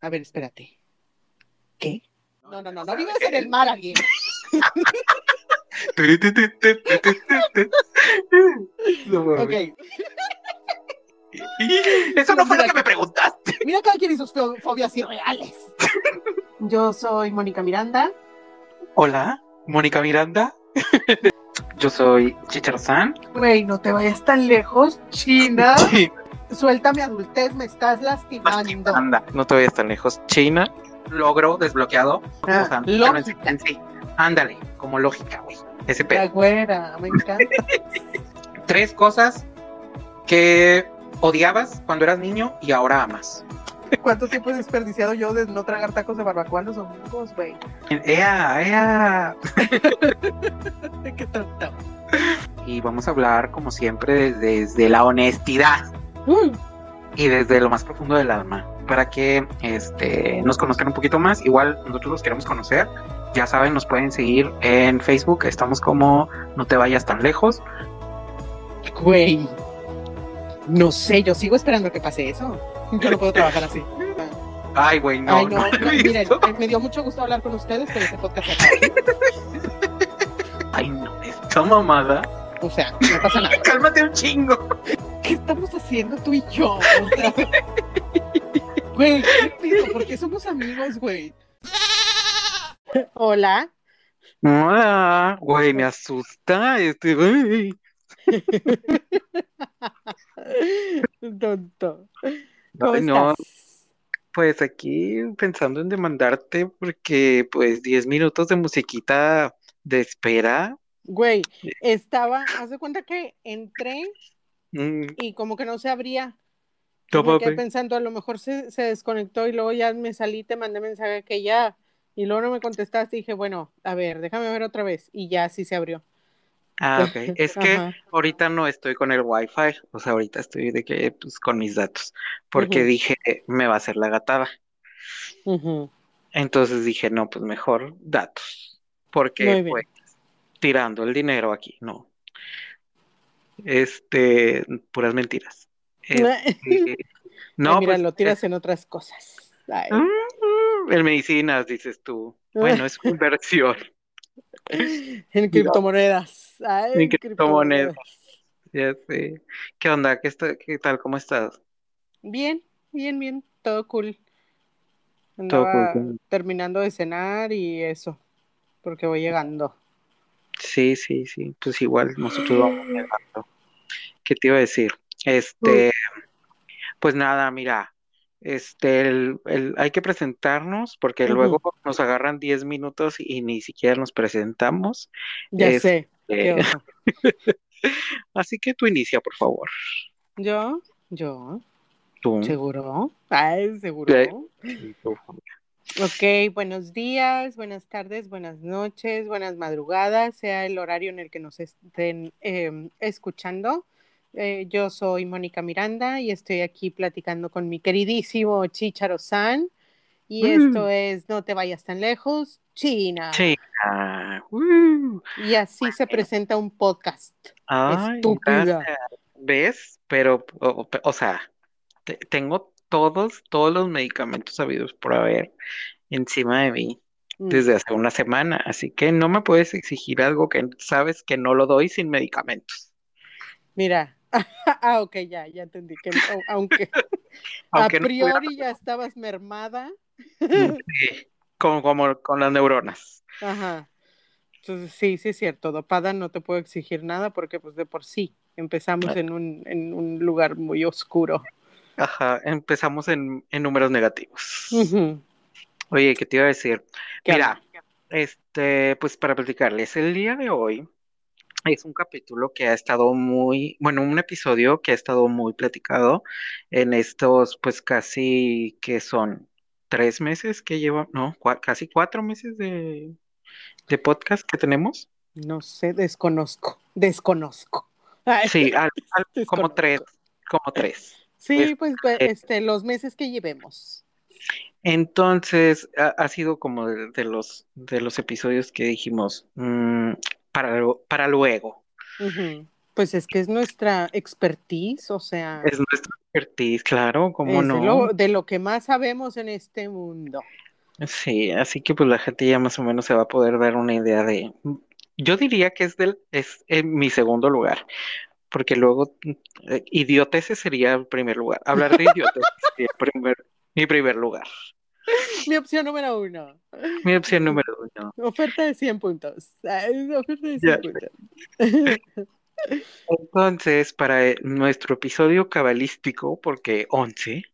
A ver, espérate. ¿Qué? No, no, no, no vives en el mar, alguien. ok. Eso no fue lo que me preguntaste. Mira cada quien y sus fo- fobias irreales. Yo soy Mónica Miranda. Hola, Mónica Miranda. Yo soy Chicharzán. Güey, no te vayas tan lejos, China. Suelta mi adultez, me estás lastimando. Anda, no te vayas tan lejos. China, logro desbloqueado. Ah, O sea, lógica. sí. Ándale, como lógica, güey. Ese La pedo. güera, me encanta. Tres cosas que odiabas cuando eras niño y ahora amas. ¿Cuánto tiempo he desperdiciado yo de no tragar tacos de barbacoa los domingos, güey? ¡Ea, ea! Qué tonto. Y vamos a hablar, como siempre, desde la honestidad. Mm. y desde lo más profundo del alma para que este, nos conozcan un poquito más. Igual nosotros los queremos conocer. Ya saben, nos pueden seguir en Facebook. Estamos como No te vayas tan lejos. Güey. No sé, yo sigo esperando que pase eso. Yo no puedo trabajar así. Ay, güey, no. Ay, no, no no, miren, eh, me dio mucho gusto hablar con ustedes, pero este podcast acaba. Ay, no, esta mamada. O sea, no pasa nada. Cálmate un chingo. ¿Qué estamos haciendo tú y yo? O sea, güey, ¿qué pido? ¿Por qué somos amigos, güey? Hola. Hola, güey, me asusta este, güey. Tonto. ¿Cómo Ay, no, estás? pues aquí pensando en demandarte porque pues 10 minutos de musiquita de espera. Güey, estaba, haz de cuenta que entré mm, y como que no se abría. Me quedé papi. pensando, a lo mejor se, se desconectó y luego ya me salí, te mandé mensaje que ya. Y luego no me contestaste y dije, bueno, a ver, déjame ver otra vez. Y ya sí se abrió. Ah, ok. Es que Ajá. ahorita no estoy con el Wi-Fi, o sea, ahorita estoy de que, pues, con mis datos, porque dije, me va a hacer la gatada. Entonces dije, no, pues mejor datos, porque, pues, tirando el dinero aquí, no. Este, puras mentiras. Este, no, Ay, mira, pues, lo tiras en otras cosas. Ay. mm, en medicinas, dices tú. Bueno, es una inversión. En criptomonedas. Ay, En criptomonedas. Ya sé. ¿Qué onda? ¿Qué está, qué tal? ¿Cómo estás? Bien, bien, bien, todo cool. Todo cool. terminando de cenar y eso, porque voy llegando. Sí, sí, sí, pues igual nosotros vamos llegando. ¿Qué te iba a decir? Este, pues nada, mira, este, el, el- hay que presentarnos porque luego nos agarran 10 minutos y ni siquiera nos presentamos. Ya sé, oso. así que tú inicia, por favor. Yo, yo, Tú. seguro. Ay, seguro. Sí, tú. Ok, buenos días, buenas tardes, buenas noches, buenas madrugadas, sea el horario en el que nos estén eh, escuchando. Eh, yo soy Mónica Miranda y estoy aquí platicando con mi queridísimo Chicharo San. Y Mm. esto es No te vayas tan lejos, China. Chica. Uh. Y así se presenta un podcast. Ay, Estúpida. gracias. ¿Ves? Pero, o, o sea, te- tengo todos, todos los medicamentos sabidos por haber encima de mí Mm. desde hace una semana, así que no me puedes exigir algo que sabes que no lo doy sin medicamentos. Mira, ah, ok, ya, ya entendí que au- aunque, Aunque a no priori ya estabas mermada. Sí, como, como con las neuronas. Ajá. Entonces, sí, sí es cierto. Dopada no te puedo exigir nada porque, pues, de por sí empezamos en un, en un lugar muy oscuro. Ajá, empezamos en, en números negativos. Oye, ¿qué te iba a decir? ¿Qué Mira, este, pues para platicarles, el día de hoy es un capítulo que ha estado muy, bueno, un episodio que ha estado muy platicado en estos, pues casi que son tres meses que lleva, no, cua- casi cuatro meses de, de podcast que tenemos. No sé, desconozco. Desconozco. Ay, Sí, al- al- como tres, como tres. Sí, pues, pues, eh, este, los meses que llevemos. Entonces, ha, ha sido como de, de los, de los episodios que dijimos, mm, para, para luego. Pues es que es nuestra expertise, o sea, Es nuestra expertise, claro, ¿cómo es no? lo, de lo que más sabemos en este mundo. Sí, así que pues la gente ya más o menos se va a poder dar una idea de. Yo diría que es del, es en mi segundo lugar, porque luego eh, idioteces sería el primer lugar. Hablar de idioteces sería primer, mi primer lugar. Mi opción número uno. Mi opción número uno. Oferta de 100 puntos. Ah, Oferta de 100 Ya. puntos. Entonces, para eh, nuestro episodio cabalístico, porque 11,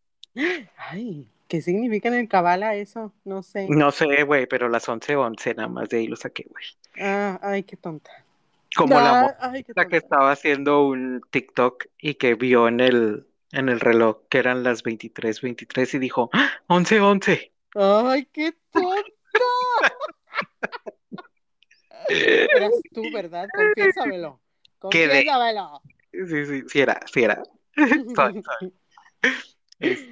Ay, ¿qué significa en el cabala eso? No sé. no sé, güey, pero las 11, 11, nada más de ahí lo saqué, güey. Ah, ay, qué tonta. Como la ay, que estaba haciendo un TikTok y que vio en el, en el reloj que eran las 23, 23 y dijo, ¡Ah! 11, 11. Ay, qué tonta. Eras tú, ¿verdad? Confiésamelo. Confiésamelo. Sí, sí, sí era, sí era. Este,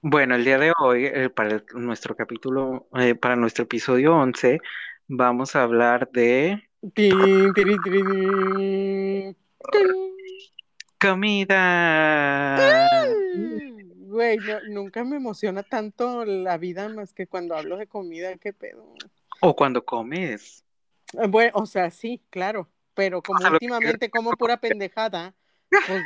bueno, el día de hoy, eh, para el- nuestro capítulo, eh, para nuestro episodio 11, vamos a hablar de Comida. Güey, no- nunca me emociona tanto la vida más que cuando hablo de comida, qué pedo. O cuando comes. Eh, Bueno, o sea, sí, claro, pero como que últimamente como pura pendejada, pues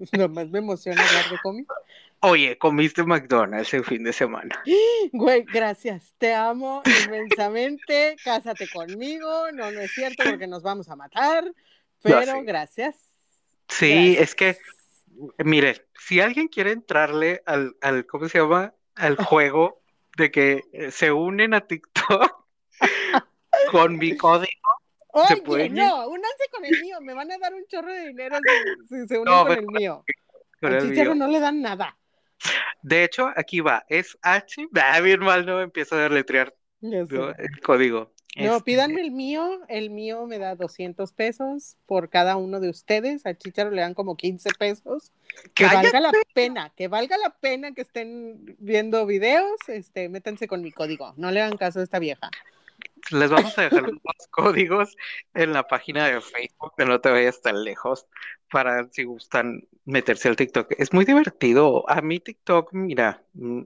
nomás me emociona hablar de comida. Oye, comiste McDonald's el fin de semana. Güey, gracias, te amo inmensamente, cásate conmigo, no, no es cierto porque nos vamos a matar, pero gracias. Sí, gracias. es que Mire, si alguien quiere entrarle al, al, ¿cómo se llama? Al juego de que eh, se unen a TikTok con mi código. ¿Se Oye, pueden no, únanse con el mío, me van a dar un chorro de dinero si, si se unen No, con el mío. Al mío. no le dan nada. De hecho, aquí va, es H, ah, bien mal, no empiezo a deletrear. ¿no? el código. No, Este, pídanme el mío, el mío me da 200 pesos por cada uno de ustedes, al Chicharo le dan como 15 pesos, que valga la pena, que valga la pena que estén viendo videos, este, métanse con mi código, no le hagan caso a esta vieja. Les vamos a dejar los códigos en la página de Facebook, que no te vayas tan lejos, para si gustan meterse al TikTok. Es muy divertido. A mí TikTok, mira, mm,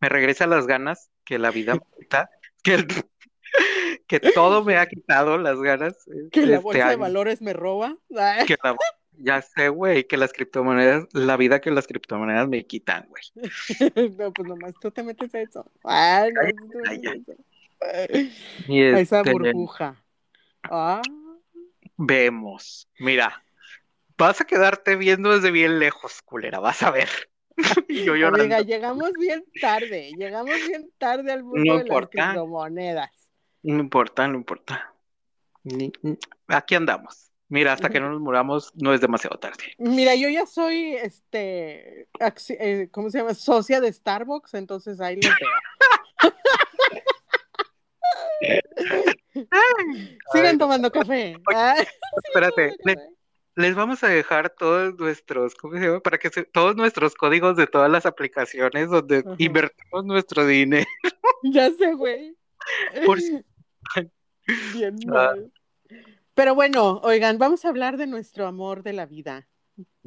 me regresa las ganas que la vida me quita, que, el- que todo me ha quitado las ganas. Que la este bolsa de valores me roba. Ay, Que la- ya sé, güey, que las criptomonedas, la vida que las criptomonedas me quitan, güey. no, pues nomás tú te metes a eso. Ay, no, tú te metes ya. Y esa burbuja. Ah, Vemos. Mira, vas a quedarte viendo desde bien lejos, culera, vas a ver. Y yo llorando. amiga, llegamos bien tarde, llegamos bien tarde al mundo No de las importa. criptomonedas. No importa, no importa. Aquí andamos. Mira, hasta que no nos muramos, no es demasiado tarde. Mira, yo ya soy, este, eh, ¿cómo se llama? Socia de Starbucks, entonces ahí los veo. Sigan tomando café. Ay, sigan Espérate, tomando le- café. les vamos a dejar todos nuestros, ¿cómo se llama? Para que se- todos nuestros códigos de todas las aplicaciones donde Ajá. invertimos nuestro dinero. Ya sé, güey. Por Bien Ah. mal. Pero bueno, oigan, vamos a hablar de nuestro amor de la vida.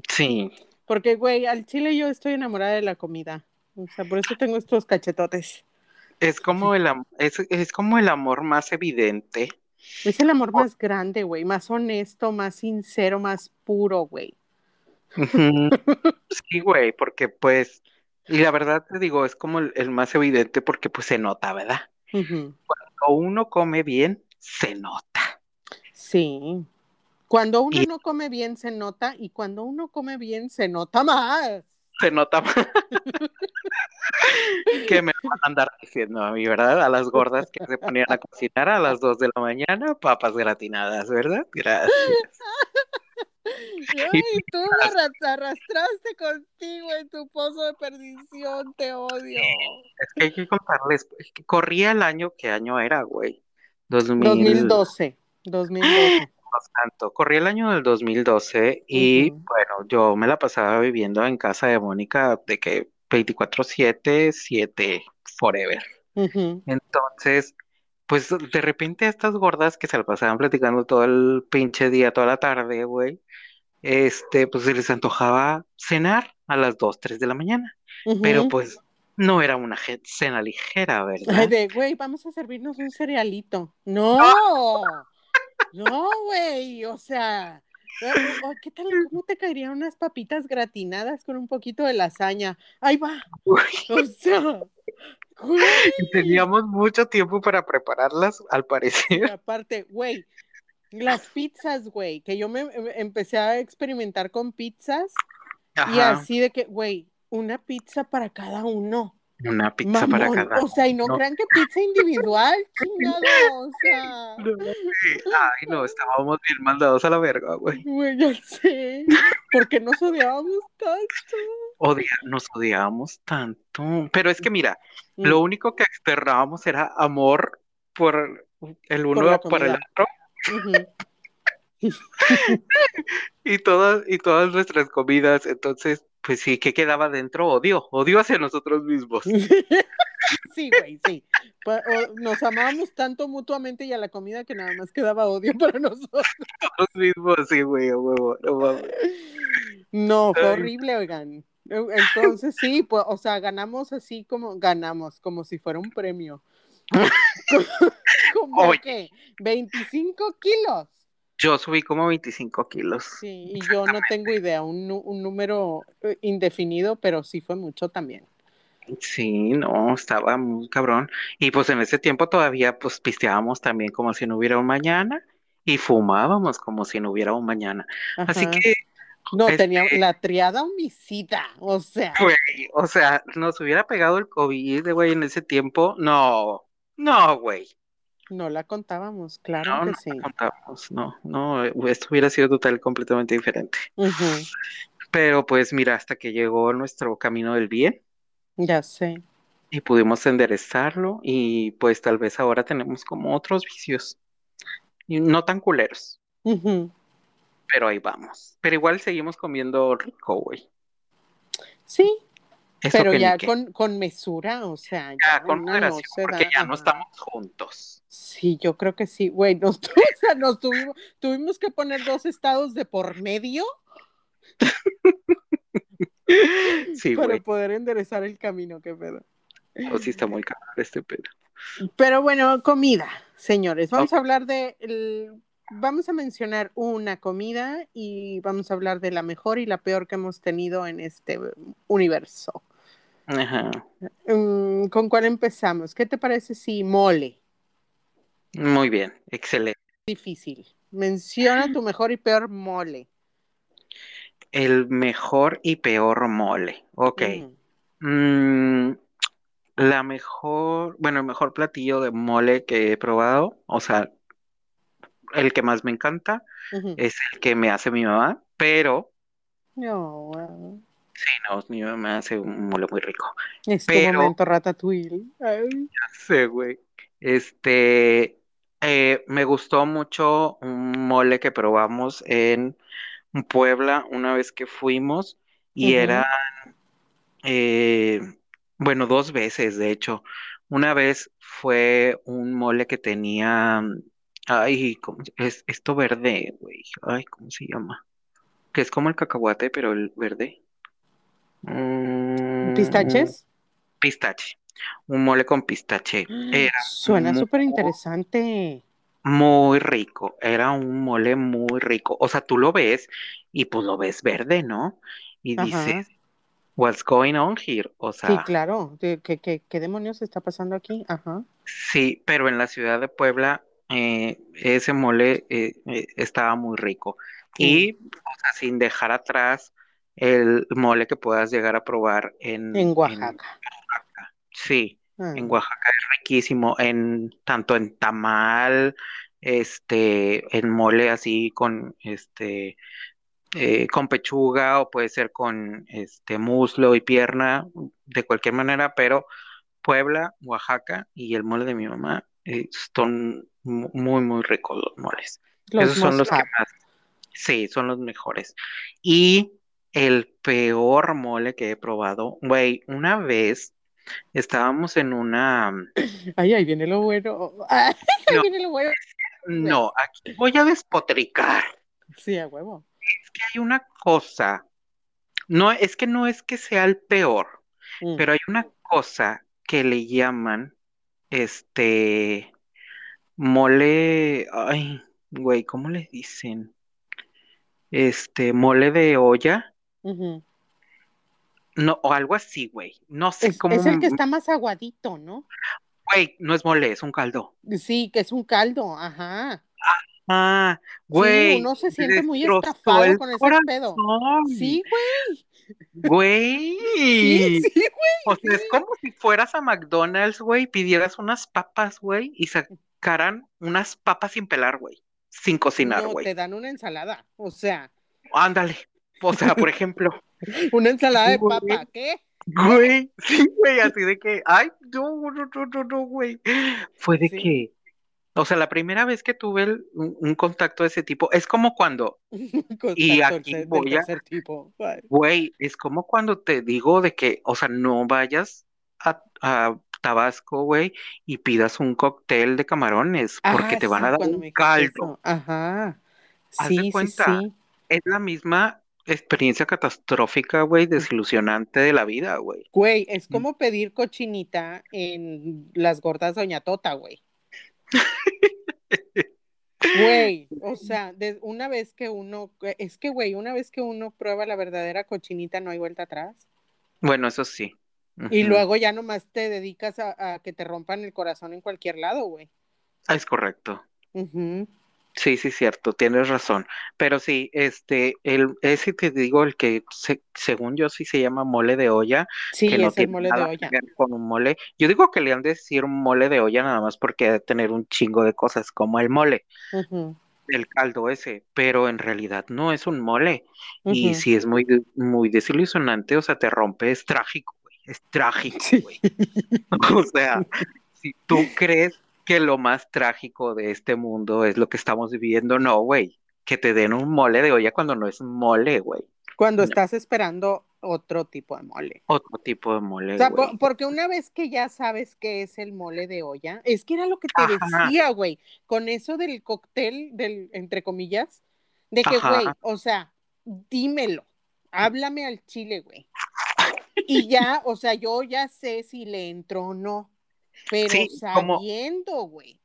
Sí, Porque, güey, al chile yo estoy enamorada de la comida. O sea, por eso tengo estos cachetotes. Es como el, es, es como el amor más evidente. Es el amor más grande, güey, más honesto, más sincero, más puro, güey. Sí, güey, porque pues, y la verdad te digo, es como el, el más evidente porque pues se nota, ¿verdad? Cuando uno come bien, se nota. Sí. Cuando uno Y- no come bien se nota y cuando uno come bien se nota más. Se nota que me van a andar diciendo a mí, ¿verdad? A las gordas que se ponían a cocinar a las 2 de la mañana, papas gratinadas, ¿verdad? Gracias. Ay, tú me arra- arrastraste contigo en tu pozo de perdición, te odio. Es que hay que contarles, es que corría el año, ¿qué año era, güey? 2000, 2012. 2012. Tanto. Corría el año del 2012 y Ujú. bueno, yo me la pasaba viviendo en casa de Mónica de que 24/7, 7 forever. Entonces, pues de repente estas gordas que se la pasaban platicando todo el pinche día, toda la tarde, güey, este, pues se les antojaba cenar a las 2, 3 de la mañana. Pero pues no era una cena ligera, ¿verdad? De, güey, vamos a servirnos un cerealito. No, no, güey, o sea, ¿qué tal? ¿Cómo te caerían unas papitas gratinadas con un poquito de lasaña? Ahí va, Uy, o sea, güey. y teníamos mucho tiempo para prepararlas, al Y parecer. aparte, güey, las pizzas, güey, que yo me em- empecé a experimentar con pizzas y así de que, güey, una pizza para cada uno. Una pizza para cada o sea, y no, crean que pizza individual, chingado, o sea, No, Ay, no, estábamos bien mandados a la verga, güey. güey, ya sé, porque nos odiábamos tanto. Odia, nos odiábamos tanto. Pero es que mira, Mm, lo único que externábamos era amor por el por uno la por el otro y todas, y todas nuestras comidas. Entonces, pues sí, ¿qué quedaba dentro? Odio, odio hacia nosotros mismos. Sí, güey, sí. Nos amábamos tanto mutuamente y a la comida que nada más quedaba odio para nosotros. Nosotros mismos, sí, güey, huevo, no mames. No, fue horrible, oigan. E- Entonces sí, pues, o sea, ganamos así como ganamos, como si fuera un premio. Como que 25 kilos. Yo subí como 25 kilos. Sí, y yo no tengo idea, un, un número eh, indefinido, pero sí fue mucho también. Sí, no, estaba muy cabrón. Y pues en ese tiempo todavía pues pisteábamos también como si no hubiera un mañana y fumábamos como si no hubiera un mañana. Así que, No, este- tenía la triada homicida, o sea, güey, o sea, nos hubiera pegado el COVID, güey, en ese tiempo. No, no, güey. No la contábamos, claro No, que no sí. contamos, no, no, eh, esto hubiera sido total completamente diferente. Pero pues mira, hasta que llegó nuestro camino del bien Ya sé. y pudimos enderezarlo y pues tal vez ahora tenemos como otros vicios y no tan culeros, pero ahí vamos. Pero igual seguimos comiendo rico, güey. Sí, Eso pero ya con, con mesura, o sea, Ya ya con moderación, porque ya no estamos juntos. Sí, yo creo que sí, güey, nos, tu- o sea, nos tuvimos, tuvimos que poner dos estados de por medio Sí, para poder enderezar el camino, qué pedo. O sí está muy caro este pedo. Pero bueno, comida, señores. Vamos a hablar de. el- vamos a mencionar una comida y vamos a hablar de la mejor y la peor que hemos tenido en este universo. Ajá. Mm, ¿Con cuál empezamos? ¿Qué te parece si mole? Muy bien, excelente. Difícil. Menciona tu mejor y peor mole. El mejor y peor mole. Ok. Mm, Mm, la mejor, bueno, el mejor platillo de mole que he probado, o sea, el que más me encanta es el que me hace mi mamá, pero No, wow. sí, no, mi mamá hace un mole muy rico. Es tu momento ratatouille. Ay. Sí, güey. Este, eh, me gustó mucho un mole que probamos en Puebla una vez que fuimos y era, eh, bueno, dos veces, de hecho. Una vez fue un mole que tenía, ay, ¿cómo es esto verde, güey? Ay, ¿cómo se llama? Que es como el cacahuate, pero el verde. Mm, ¿Pistaches? Pistache. Un mole con pistache. Era Suena súper interesante. muy rico. Era un mole muy rico. O sea, tú lo ves y pues lo ves verde, ¿no? Y Ajá. dices, what's going on here? O Sí, sea, claro. ¿Qué, qué, demonios está pasando aquí? Ajá. sí, pero en la ciudad de Puebla eh, ese mole eh, eh, estaba muy rico. Y, o sea, sin dejar atrás el mole que puedas llegar a probar en, En en Oaxaca. Sí. Ah, En Oaxaca es riquísimo, en tanto en tamal, este, en mole así con este, eh, con pechuga o puede ser con este muslo y pierna, de cualquier manera, pero Puebla, Oaxaca y el mole de mi mamá eh, son mu- muy muy ricos los moles. Los Esos son los que have. más, sí, son los mejores. Y el peor mole que he probado, güey, una vez estábamos en una... Ay, ahí viene lo bueno. Ay, ahí No. viene lo bueno. No, aquí voy a despotricar. Sí, a huevo. Es que hay una cosa, no, es que no es que sea el peor, Mm, pero hay una cosa que le llaman, este, mole, ay, güey, ¿cómo le dicen? Este, mole de olla. No, o algo así, güey, no sé Es, cómo, es el que está más aguadito, ¿no? güey, no es mole, es un caldo. Sí, que es un caldo, ajá. Ah, Sí, güey, uno se siente muy estafado con ese pedo. Sí, güey. güey. Sí, sí, O sea, es como si fueras a McDonald's, güey, pidieras unas papas, güey, y sacaran unas papas sin pelar, güey, sin cocinar, No, güey. te dan una ensalada. O sea, Ándale. O sea, por ejemplo, una ensalada de Güey. papa. ¿Qué? güey, sí, güey, así de que, ay, no, no, no, no, no, güey. Fue de Sí. que, o sea, la primera vez que tuve el- un, contacto de ese tipo, es como cuando, Y aquí voy a- tipo. Güey, es como cuando te digo de que, o sea, no vayas a, a Tabasco, güey, y pidas un cóctel de camarones, porque te van a sí, dar un caldo. eso. Ajá. Haz de Sí, sí, cuenta. sí. Es la misma experiencia catastrófica, güey, desilusionante de la vida, güey. Güey, es Mm. como pedir cochinita en las gordas Doña Tota, güey. Güey, o sea, de- una vez que uno, es que, güey, una vez que uno prueba la verdadera cochinita, no hay vuelta atrás. Bueno, eso sí. Y luego ya nomás te dedicas a, a que te rompan el corazón en cualquier lado, güey. Ah, Es correcto. Sí, sí, cierto, tienes razón. Pero sí, este, el, ese te digo, el que se- según yo sí se llama mole de olla, Sí, que no el tiene mole de nada olla. que ver con un mole. Yo digo que le han de decir mole de olla nada más porque ha de tener un chingo de cosas como el mole, el caldo ese, pero en realidad no es un mole. Y sí es muy, de- muy desilusionante, o sea, te rompe, es trágico, güey, es trágico, Sí. güey. O sea, si tú crees que lo más trágico de este mundo es lo que estamos viviendo, no, güey. Que te den un mole de olla cuando no es mole, güey. Cuando No. estás esperando otro tipo de mole. Otro tipo de mole, O sea, porque una vez que ya sabes qué es el mole de olla, es que era lo que te Ajá. decía, güey, con eso del cóctel, del, entre comillas, de que, Ajá. güey, o sea, dímelo, háblame al chile, güey. Y ya, o sea, yo ya sé si le entro o no, pero Sí, sabiendo, güey.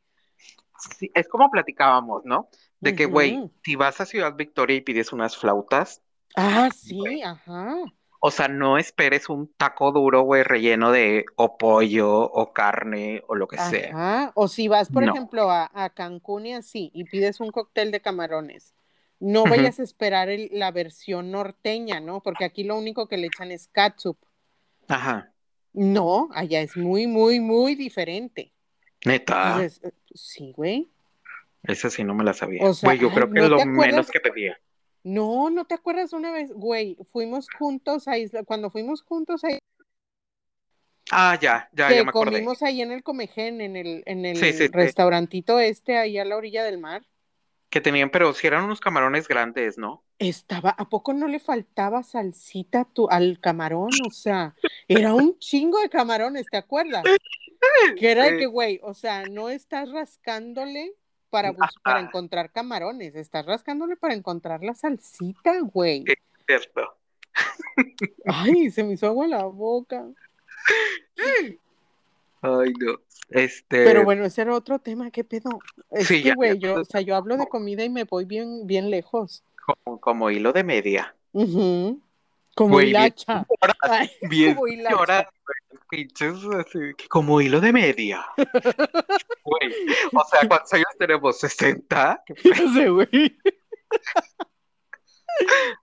Sí, es como platicábamos, ¿no? De que, güey, si vas a Ciudad Victoria y pides unas flautas, Ah, sí, ajá. o sea, no esperes un taco duro, güey, relleno de o pollo o carne o lo que sea. Ajá. O si vas, por No. ejemplo, a, a Cancún y así, y pides un cóctel de camarones, no vayas a esperar el- la versión norteña, ¿no? Porque aquí lo único que le echan es catsup. Ajá, No, allá es muy, muy, muy diferente. neta, Entonces, eh, sí, güey. esa sí no me la sabía. O sea, Güey, yo creo que ¿no es lo acuerdas? menos que pedía. No, ¿no te acuerdas una vez? Güey, fuimos juntos a Isla, cuando fuimos juntos a Ah, ya, ya, que ya me acordé. comimos ahí en el Comején, en el, en el Sí, sí, sí. restaurantito este, ahí a la orilla del mar. Que tenían, pero si eran unos camarones grandes, ¿no? Estaba, ¿a poco no le faltaba salsita tu- al camarón? O sea, era un chingo de camarones, ¿te acuerdas? Que era de que, güey, o sea, no estás rascándole para, para encontrar camarones, estás rascándole para encontrar la salsita, güey. Sí. Cierto. Ay, se me hizo agua la boca. Ay, no. Este, Pero bueno, ese era otro tema, ¿qué pedo? Es Sí, que, güey, yo, o sea, yo hablo de comida y me voy bien, bien lejos. como, como hilo de media. Como Güey, hilacha. Bien como hilacha. como hilo de media. Güey, o sea, ¿cuántos años tenemos? ¿60? ¿Qué sé, güey.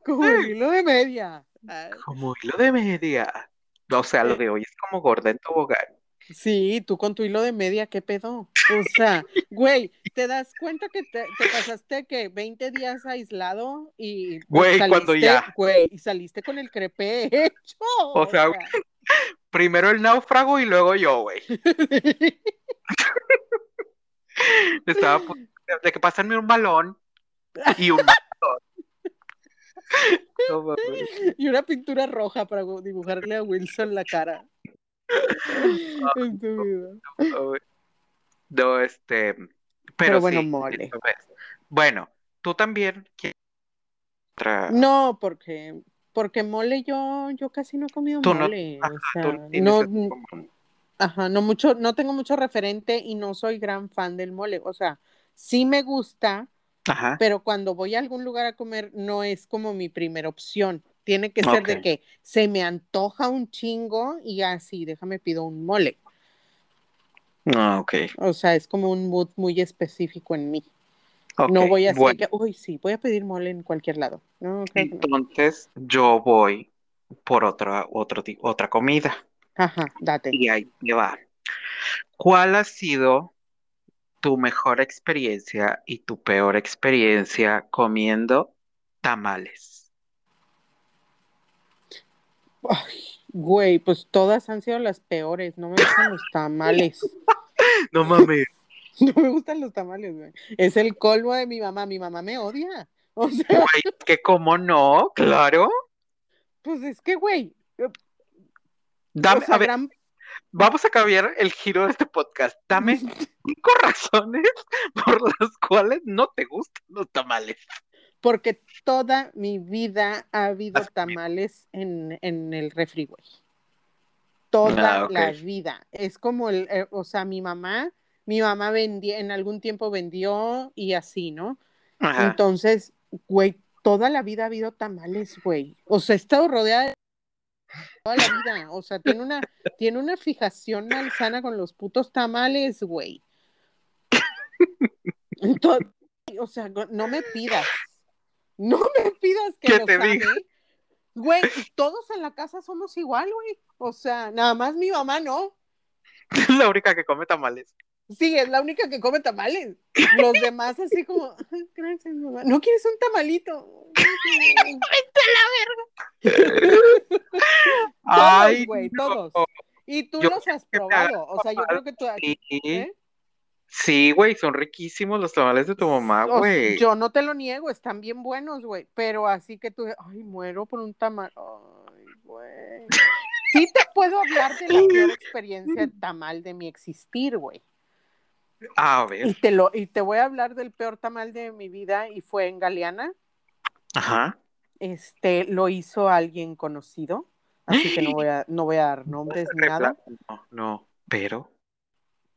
Como hilo de media. Como hilo de media. O sea, lo de hoy es como gorda en tobogán. Sí, tú con tu hilo de media, ¿qué pedo? O sea, güey, ¿te das cuenta que te, te pasaste que 20 días aislado y Güey, cuando ya. güey, y saliste con el crepé hecho? O sea, Primero el náufrago y luego yo, güey. Estaba de que pásenme un balón y un balón. No mames. y una pintura roja para dibujarle a Wilson la cara. Estúpido. No, este, pero, Pero bueno, sí, mole. Bueno, tú también otra. No, porque, porque mole yo, yo casi no he comido Tú no- mole. Ajá, o sea, no no, ajá, no mucho, no tengo mucho referente y no soy gran fan del mole. O sea, sí me gusta, Ajá, pero cuando voy a algún lugar a comer no es como mi primera opción. Tiene que ser de que se me antoja un chingo y así, déjame pido un mole. ah, ok, O sea, es como un mood muy específico en mí. No voy a decir bueno, que, uy, sí, voy a pedir mole en cualquier lado. No, no. entonces yo voy por otra, otro, otra comida Ajá, date. y ahí te va. ¿Cuál ha sido tu mejor experiencia y tu peor experiencia comiendo tamales? Ay, güey, pues todas han sido las peores. No me gustan los tamales. No mames. No me gustan los tamales, güey. Es el colmo de mi mamá. Mi mamá me odia. O sea, Güey, que cómo no, claro. pues es que, güey. Dame, o sea, a ver, gran- vamos a cambiar el giro de este podcast. Dame cinco razones por las cuales no te gustan los tamales. Porque toda mi vida ha habido tamales en, en el refri, güey. Toda Ah, la vida. Es como el, eh, o sea, mi mamá, mi mamá vendía, en algún tiempo vendió y así, ¿no? Ajá. Entonces, güey, toda la vida ha habido tamales, güey. O sea, he estado rodeada de toda la vida. O sea, tiene una, tiene una fijación malsana con los putos tamales, güey. Entonces, o sea, no me pidas. No me pidas que ¿Qué los te ame. diga? Güey, todos en la casa somos igual, güey. O sea, nada más mi mamá no. la única que come tamales. Sí, es la única que come tamales. Los demás así como, "Ay, gracias, mamá. ¿No quieres un tamalito? Ay, Todos, güey, no. todos. Y tú los has probado. O sea, yo creo que tú. ¿eh? Sí, güey, son riquísimos los tamales de tu mamá, güey. Yo no te lo niego, están bien buenos, güey. Pero así que tú, ay, muero por un tamal. Ay, güey. Sí te puedo hablar de la peor experiencia de tamal de mi existir, güey. A Y ver, te, lo, y te voy a hablar del peor tamal de mi vida y fue en Galeana. ajá. Este, lo hizo alguien conocido, así que no voy a, no voy a dar nombres ni nada. No, no, pero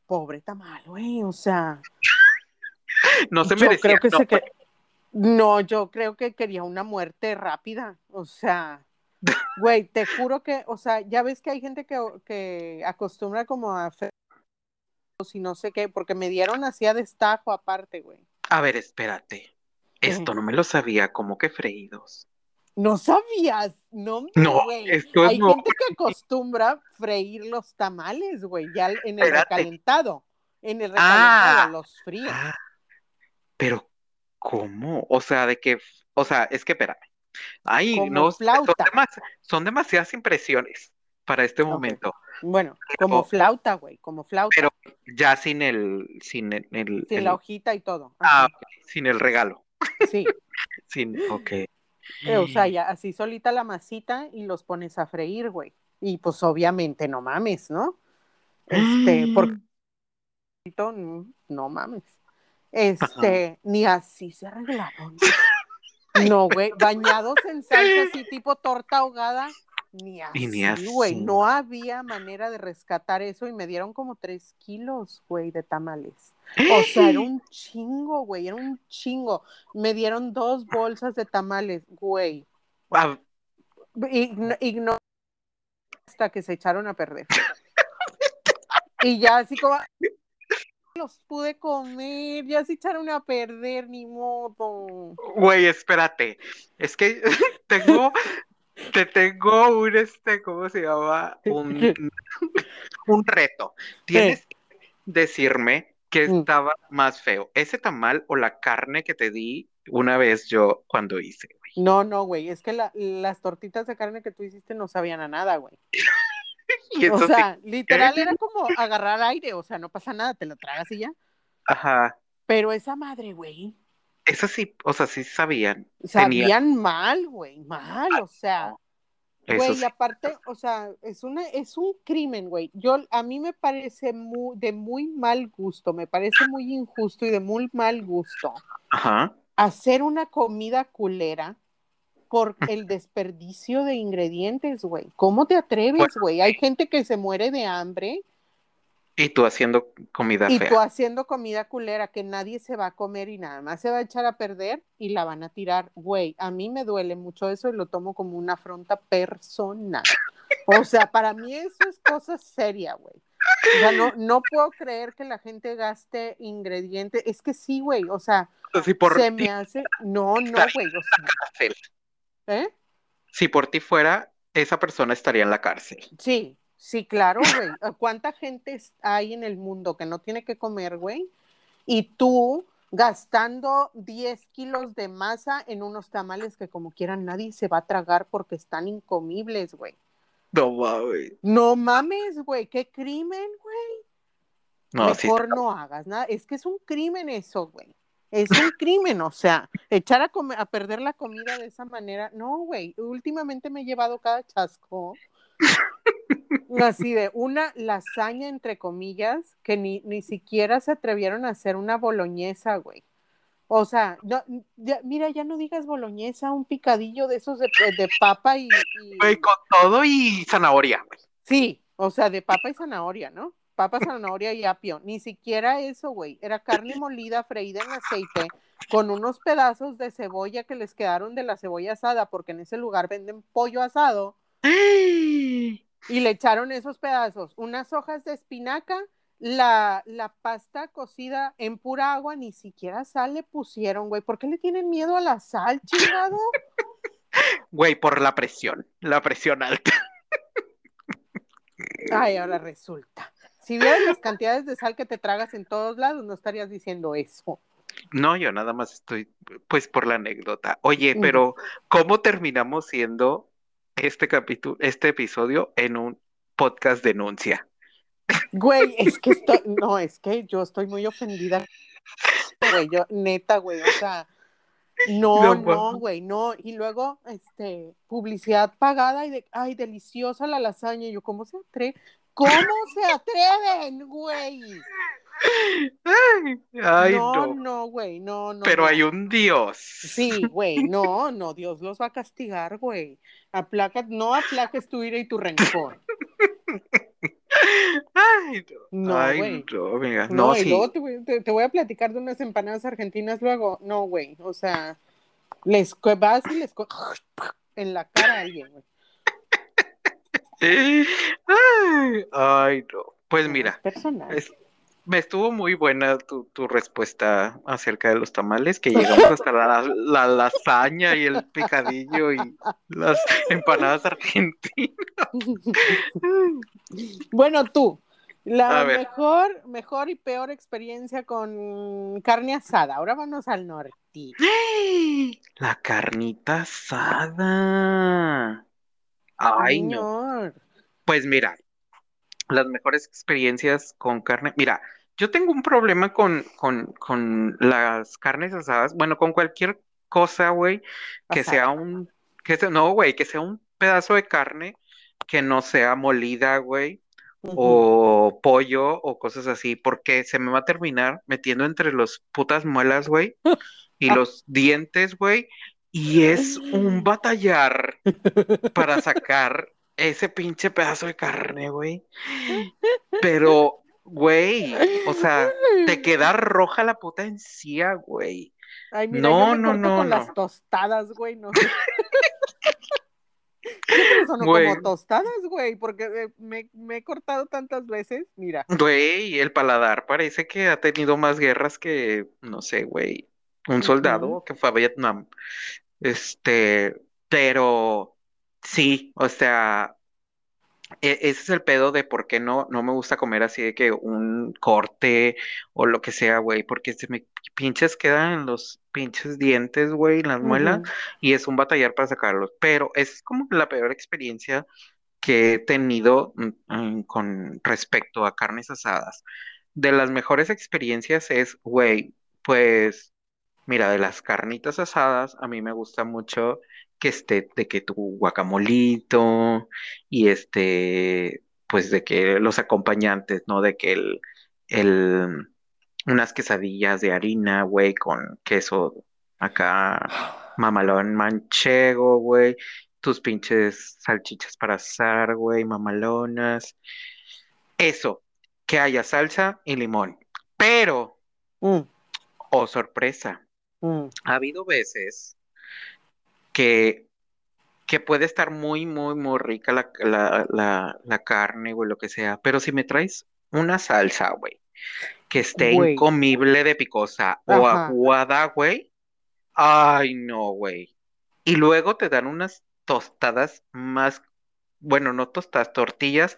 Pobre tamal, güey, o sea, no se yo merecía. creo que no, se que... No, yo creo que quería una muerte rápida, o sea, güey, te juro que, o sea, ya ves que hay gente que, que acostumbra como a y no sé qué, porque me dieron así a destajo aparte, güey. A ver, espérate. Esto no me lo sabía, como que freídos. No sabías, no, No, güey. esto es Hay gente que acostumbra freír los tamales, güey, ya en el Espérate. recalentado. En el Ah. recalentado los fríen. Ah, pero ¿cómo? O sea, de que, o sea, es que espérame. Ay, Como no, son, demas- son demasiadas impresiones para este momento. Bueno, como flauta, güey, como flauta. Pero ya sin el, sin el, el- sin el- la hojita y todo. ah, sin el regalo. Sí, Sin, ok. Eh, o sea, ya así solita la masita y los pones a freír, güey. Y pues obviamente no mames, ¿no? Este, porque no, no mames. Este, ni así se arreglaron. No, güey, bañados en salsa así tipo torta ahogada, ni Y ni así, güey. así. No había manera de rescatar eso y me dieron como tres kilos, güey, de tamales. O sea, era un chingo, güey, era un chingo. Me dieron dos bolsas de tamales, güey. Igno- igno- hasta que se echaron a perder. Y ya así como los pude comer, ya se echaron a perder, ni modo. Güey, espérate. Es que tengo, te tengo un, este, ¿cómo se llama? Un, un reto. Tienes que decirme que Mm. estaba más feo, ese tamal o la carne que te di una vez yo cuando hice, güey. No, no, güey, es que la- las tortitas de carne que tú hiciste no sabían a nada, güey. Y O sí, sea, literal era como agarrar aire, o sea, no pasa nada, te lo tragas y ya. ajá. Pero esa madre, güey, Eso sí, o sea, sí sabían. Sabían mal, güey, mal, o sea, Güey, sí. aparte, o sea, es una, es un crimen, güey. Yo, a mí me parece muy, de muy mal gusto, me parece muy injusto y de muy mal gusto Ajá. hacer una comida culera por el desperdicio de ingredientes, güey. ¿Cómo te atreves, güey? Hay gente que se muere de hambre Y tú haciendo comida y fea. tú haciendo comida culera que nadie se va a comer y nada más se va a echar a perder y la van a tirar. Güey, a mí me duele mucho eso y lo tomo como una afronta personal. O sea, para mí eso es cosa seria, güey. O sea, no, no puedo creer que la gente gaste ingredientes. Es que sí, güey. O sea, Si por se ti me hace. No, no, güey. O sea. ¿eh? Si por ti fuera, esa persona estaría en la cárcel. Sí, sí, claro, güey. ¿Cuánta gente hay en el mundo que no tiene que comer, güey? Y tú gastando 10 kilos de masa en unos tamales que como quieran nadie se va a tragar porque están incomibles, güey. No mames. No mames, güey, qué crimen, güey. No, sí. Mejor no hagas nada. Es que es un crimen eso, güey. Es un crimen, o sea, echar a, comer, a perder la comida de esa manera. No, güey. Últimamente me he llevado cada chasco. Así de una lasaña, entre comillas, que ni, ni siquiera se atrevieron a hacer una boloñesa, güey. O sea, no, ya- mira, ya no digas boloñesa, un picadillo de esos de, de papa y, y- Güey, con todo y zanahoria. güey. Sí, o sea, de papa y zanahoria, ¿no? Papa, zanahoria y apio. Ni siquiera eso, güey. Era carne molida, freída en aceite, con unos pedazos de cebolla que les quedaron de la cebolla asada, porque en ese lugar venden pollo asado, y le echaron esos pedazos, unas hojas de espinaca, la, la pasta cocida en pura agua, ni siquiera sal le pusieron, güey. ¿Por qué le tienen miedo a la sal, chingado? Güey, por la presión. La presión alta. Ay, ahora resulta. Si vieras las cantidades de sal que te tragas en todos lados, no estarías diciendo eso. No, yo nada más estoy, pues, por la anécdota. Oye, pero ¿cómo terminamos siendo este capítulo, este episodio en un podcast denuncia? Güey, es que estoy, no, es que yo estoy muy ofendida. Güey, yo, neta, güey, o sea, no, No, no, güey, no. Y luego, este, publicidad pagada y de, ay, deliciosa la lasaña. Y yo, ¿cómo se atreve? ¿Cómo se atreven, güey? Ay, ay, no, no. güey, no, no. Pero no. hay un Dios. Sí, güey, no, no, Dios los va a castigar, güey. Aplaca, no aplaques tu ira y tu rencor. Ay, no. No, Ay, no. No, No, sí. luego te, voy- te- voy a platicar de unas empanadas argentinas luego. No, güey, o sea, les vas y les en la cara a alguien, güey. Ay, ay, no. Pues mira, es me estuvo muy buena tu, tu respuesta acerca de los tamales, que llegamos hasta la, la lasaña y el picadillo y las empanadas argentinas. Bueno, tú, la mejor, mejor y peor experiencia con carne asada. Ahora vamos al norte. La carnita asada. Ay, no. Pues mira, las mejores experiencias con carne. Mira, yo tengo un problema con, con, con las carnes asadas. Bueno, con cualquier cosa, güey, que Asada. sea un, que sea, no, güey, que sea un pedazo de carne que no sea molida, güey, o pollo o cosas así, porque se me va a terminar metiendo entre los putas muelas, güey, y los dientes, güey, y es un batallar para sacar ese pinche pedazo de carne, güey. Pero, güey, o sea, te queda roja la puta encía, güey. Ay, mira, No, yo me no, no, con no. las tostadas, güey, no. Güey. como tostadas, güey, porque eh, me, me he cortado tantas veces. Mira, Güey, el paladar parece que ha tenido más guerras que, no sé, güey, un soldado que fue a Vietnam. Este, pero sí, o sea, e- ese es el pedo de por qué no, no me gusta comer así de que un corte o lo que sea, güey, porque se me pinches quedan en los pinches dientes, güey, en las muelas, y es un batallar para sacarlos. Pero es como la peor experiencia que he tenido mm, mm, con respecto a carnes asadas. De las mejores experiencias es, güey, pues, mira, de las carnitas asadas, a mí me gusta mucho que esté, de que tu guacamolito y este, pues de que los acompañantes, ¿no? De que el, el, unas quesadillas de harina, güey, con queso acá, mamalón manchego, güey, tus pinches salchichas para asar, güey, mamalonas. Eso, que haya salsa y limón. Pero, Mm, oh sorpresa, mm. ha habido veces que, que puede estar muy, muy, muy rica la, la, la, la carne, güey, lo que sea, pero si me traes una salsa, güey, que esté Güey. incomible de picosa o aguada, güey, ay, no, güey. Y luego te dan unas tostadas más, bueno, no tostadas, tortillas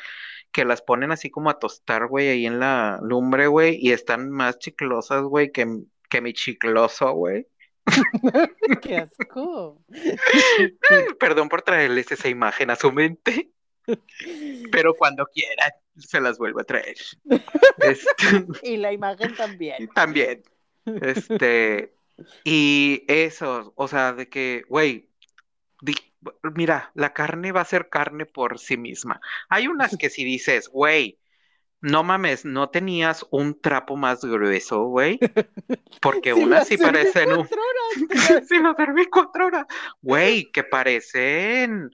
que las ponen así como a tostar, güey, ahí en la lumbre, güey, y están más chiclosas, güey, que, que mi chicloso, güey. ¡Qué asco! Perdón por traerles esa imagen a su mente, pero cuando quieran se las vuelvo a traer. Este, Y la imagen también. también. Este, y eso, o sea, de que, güey, di- mira, la carne va a ser carne por sí misma. Hay unas que si dices, güey, no mames, no tenías un trapo más grueso, güey, porque Si unas la sí parecen un... Sí, lo serví cuatro horas. Güey, que parecen...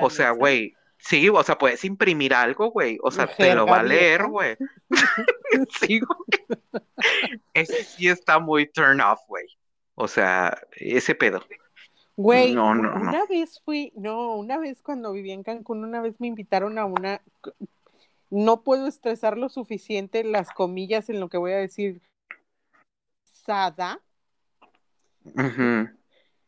O sea, milanesa. güey, sí, o sea, puedes imprimir algo, güey. O sea, te lo va a leer, güey. Sí, güey. Ese sí está muy turn off, güey. O sea, ese pedo. Güey, No, no, no. una vez fui, no, una vez cuando viví en Cancún, una vez me invitaron a una, no puedo estresar lo suficiente las comillas en lo que voy a decir, sada, Ujú.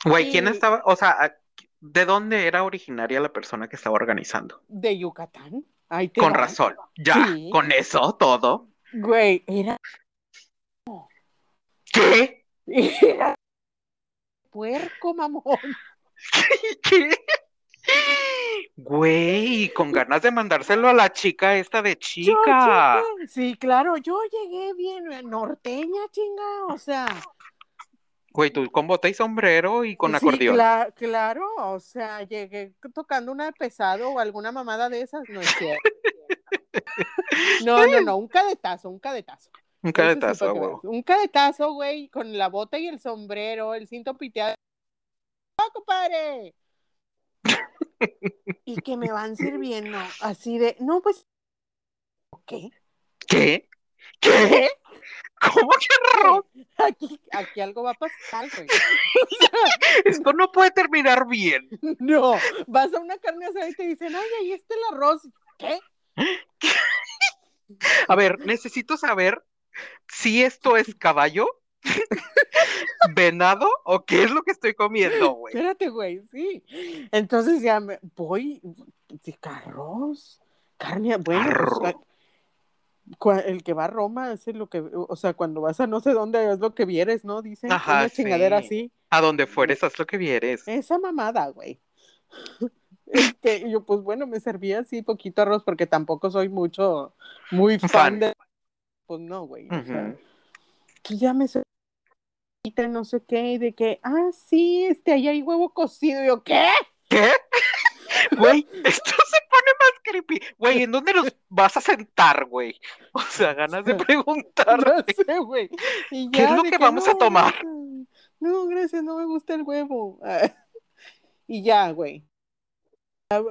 Güey, ¿quién estaba? O sea, ¿a- ¿de dónde era originaria la persona que estaba organizando? de Yucatán. Ahí te Con va. razón. Ya, Sí. con eso, todo. Güey, era, ¿Qué? era puerco, mamón. ¿Qué? Güey, con ganas de mandárselo a la chica esta de Yo chica. llegué- sí, claro, yo llegué bien eh, norteña, chinga, o sea. Güey, tú con bota y sombrero y con sí, acordeón. cla- claro, o sea, llegué tocando una de pesado o alguna mamada de esas, no es cierto. No, no, no, un cadetazo, un cadetazo. Un cadetazo, güey. Un cadetazo, güey, con la bota y el sombrero, el cinto piteado. ¡Oh, compadre! Y que me van sirviendo así de, no, pues, ¿qué? ¿Qué? ¿Qué? ¿Cómo que arroz? Aquí, aquí algo va a pasar, güey. Esto no puede terminar bien. No, vas a una carne asada y te dicen, ay, ahí está el arroz. ¿Qué? A ver, necesito saber si esto es caballo, venado o qué es lo que estoy comiendo, güey. Espérate, güey, sí. Entonces ya me voy, de arroz, carne, bueno, pues, cua- el que va a Roma es lo que, o sea, cuando vas a no sé dónde es lo que vieres, ¿no? Dicen Ajá, una chingadera sí. así. A donde fueres, haz lo que vieres. Esa mamada, güey. Este, y yo, pues bueno, me servía así poquito arroz porque tampoco soy mucho, muy fan, Fan. de. Pues no, güey. O sea, que ya me serví, no sé qué, y de que, ah, sí, este, ahí hay huevo cocido. Y yo, ¿qué? ¿Qué? Güey, esto se pone más creepy. Güey, ¿en dónde nos vas a sentar, güey? O sea, ganas de preguntarte. sé, güey. Y ¿Qué es lo que vamos a tomar? No, gracias, no me gusta el huevo. Y ya, güey.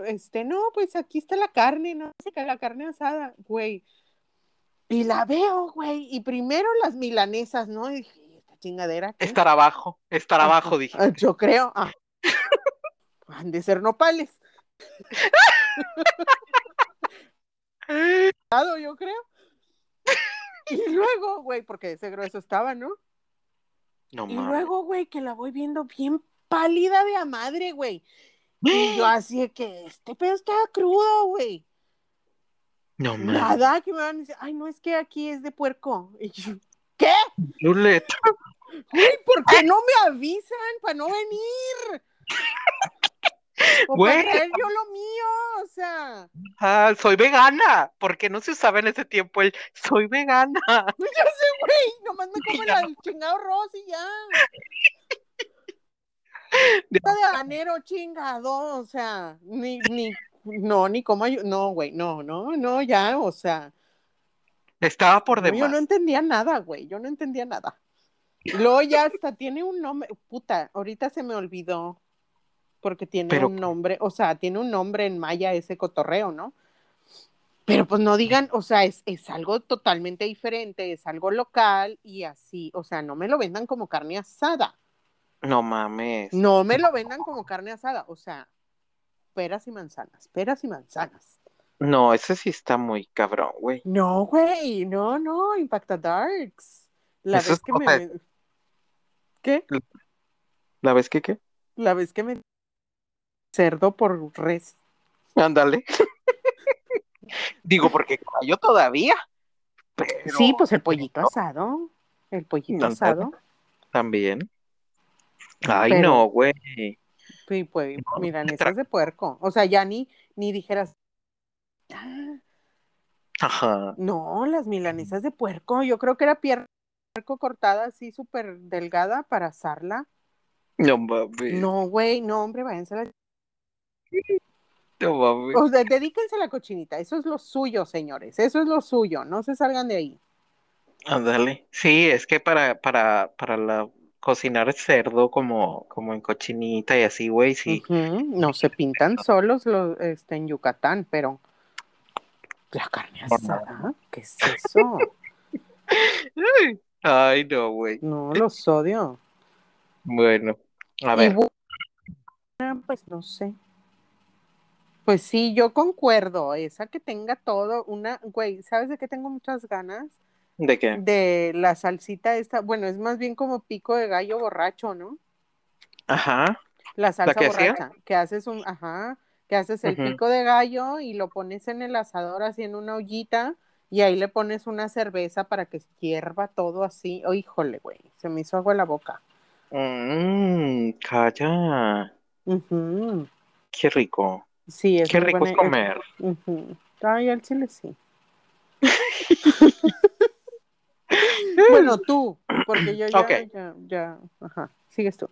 Este, no, pues aquí está la carne, no sé qué, la carne asada, güey. Y la veo, güey. Y primero las milanesas, ¿no? Y dije, "¿Y esta chingadera. qué?". Estar abajo, estar Ajá. abajo, dije. Ah, Yo creo. ah. Han de ser nopales, yo creo. Y luego, güey, porque ese grueso estaba, ¿no? No Y luego, güey, que la voy viendo bien pálida de a madre, güey. Y yo así que este pedo estaba crudo, güey. No. Nada, que me van a decir, ay, no, es que aquí es de puerco. Y yo, ¿qué? Luleta. Güey, ¿por qué no me avisan para no venir? O Güey. para traer yo lo mío, o sea. Ah, soy vegana. porque no se usaba en ese tiempo el soy vegana? Pues ya sé, güey, nomás me como el chingado arroz y ya. de habanero chingado, o sea, ni, ni, no, ni cómo, no, güey, no, no, no, ya, o sea. Estaba por demás. Yo no entendía nada, güey, yo no entendía nada. Luego ya hasta tiene un nombre, puta, ahorita se me olvidó, porque tiene un nombre, o sea, tiene un nombre en maya ese cotorreo, ¿no? Pero pues no digan, o sea, es, es, algo totalmente diferente, es algo local y así, o sea, no me lo vendan como carne asada. No mames. No me lo vendan como carne asada, o sea, peras y manzanas, peras y manzanas. No, ese sí está muy cabrón, güey. No, güey, no, no, Impacta Darks. La vez que me... ¿Qué? ¿La vez que qué? La vez que me... Cerdo por res. Ándale. Digo, porque yo todavía. Sí, pues el pollito asado. El pollito asado. También. Ay, no, güey. Sí, pues, milanesas de puerco. O sea, ya ni, ni dijeras. Ajá. No, las milanesas de puerco. Yo creo que era pierna cortada así súper delgada para asarla. No mames. No, güey, no, hombre, váyanse a la. No mames. O sea, dedíquense a la cochinita. Eso es lo suyo, señores. Eso es lo suyo. No se salgan de ahí. Ándale. Sí, es que para, para, para la cocinar cerdo como, como en cochinita y así, güey, sí. No se pintan solos los, este, en Yucatán, pero la carne asada, ¿qué es eso? Ay, no, güey. No, los odio. Bueno, a ver. pues no sé. Pues sí, yo concuerdo, esa que tenga todo, una, güey, ¿sabes de qué tengo muchas ganas? ¿De qué? De la salsita esta, bueno, es más bien como pico de gallo borracho, ¿no? Ajá. La salsa borracha, que haces un, ajá, que haces el pico de gallo y lo pones en el asador así en una ollita y ahí le pones una cerveza para que hierva todo así. Oh, híjole, güey, se me hizo agua en la boca. Mmm, calla. Qué rico. Sí, es Qué rico es comer. Ay, al chile sí. bueno, tú, porque yo ya, ya, ya, ajá, sigues tú.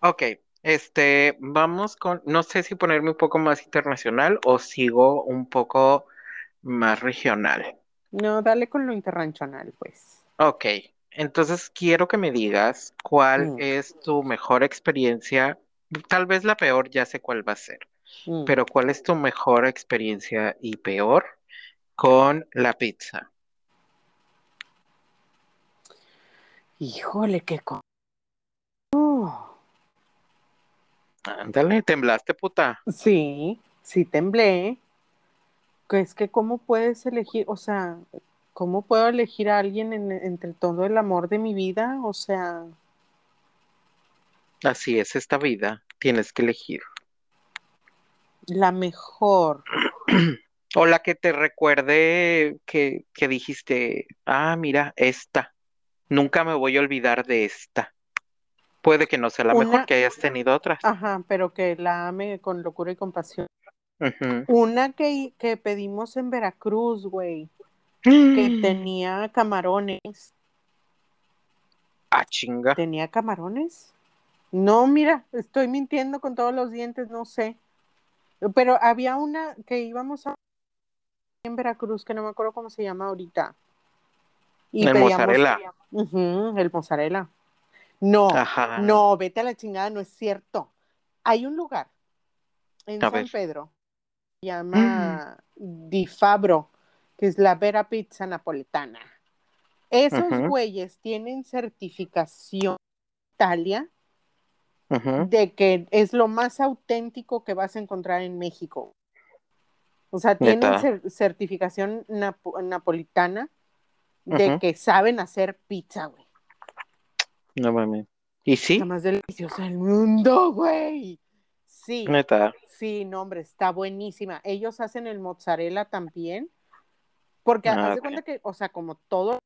Ok, este, vamos con, no sé si ponerme un poco más internacional o sigo un poco más regional. No, dale con lo internacional, pues. Ok, entonces quiero que me digas cuál mm. es tu mejor experiencia, tal vez la peor, ya sé cuál va a ser, mm. pero cuál es tu mejor experiencia y peor con la pizza. Híjole, qué co... Ándale, temblaste, puta. Sí, sí temblé. Es que cómo puedes elegir, o sea, ¿cómo puedo elegir a alguien entre todo el amor de mi vida? O sea... Así es esta vida, tienes que elegir. La mejor. o la que te recuerde que, que dijiste, ah, mira, esta. Nunca me voy a olvidar de esta. Puede que no sea la mejor, que hayas tenido otras. Ajá, pero que la ame con locura y compasión. Una que, que, pedimos en Veracruz, güey, que tenía camarones. Ah, chinga. ¿Tenía camarones? No, mira, estoy mintiendo con todos los dientes, no sé. Pero había una que íbamos a en Veracruz, que no me acuerdo cómo se llama ahorita. Y el mozzarella. el mozzarella. No, no, vete a la chingada, no es cierto. Hay un lugar en San Pedro, llama Di Fabro, que es la Vera Pizza Napoletana. Esos güeyes tienen certificación Italia de que es lo más auténtico que vas a encontrar en México. O sea, tienen certificación napolitana de que saben hacer pizza, güey. No mames. ¿Y sí? La más deliciosa del mundo, güey. Sí. Neta. Sí, no, hombre, está buenísima. Ellos hacen el mozzarella también. Porque ah, haz de cuenta que, o sea, como todo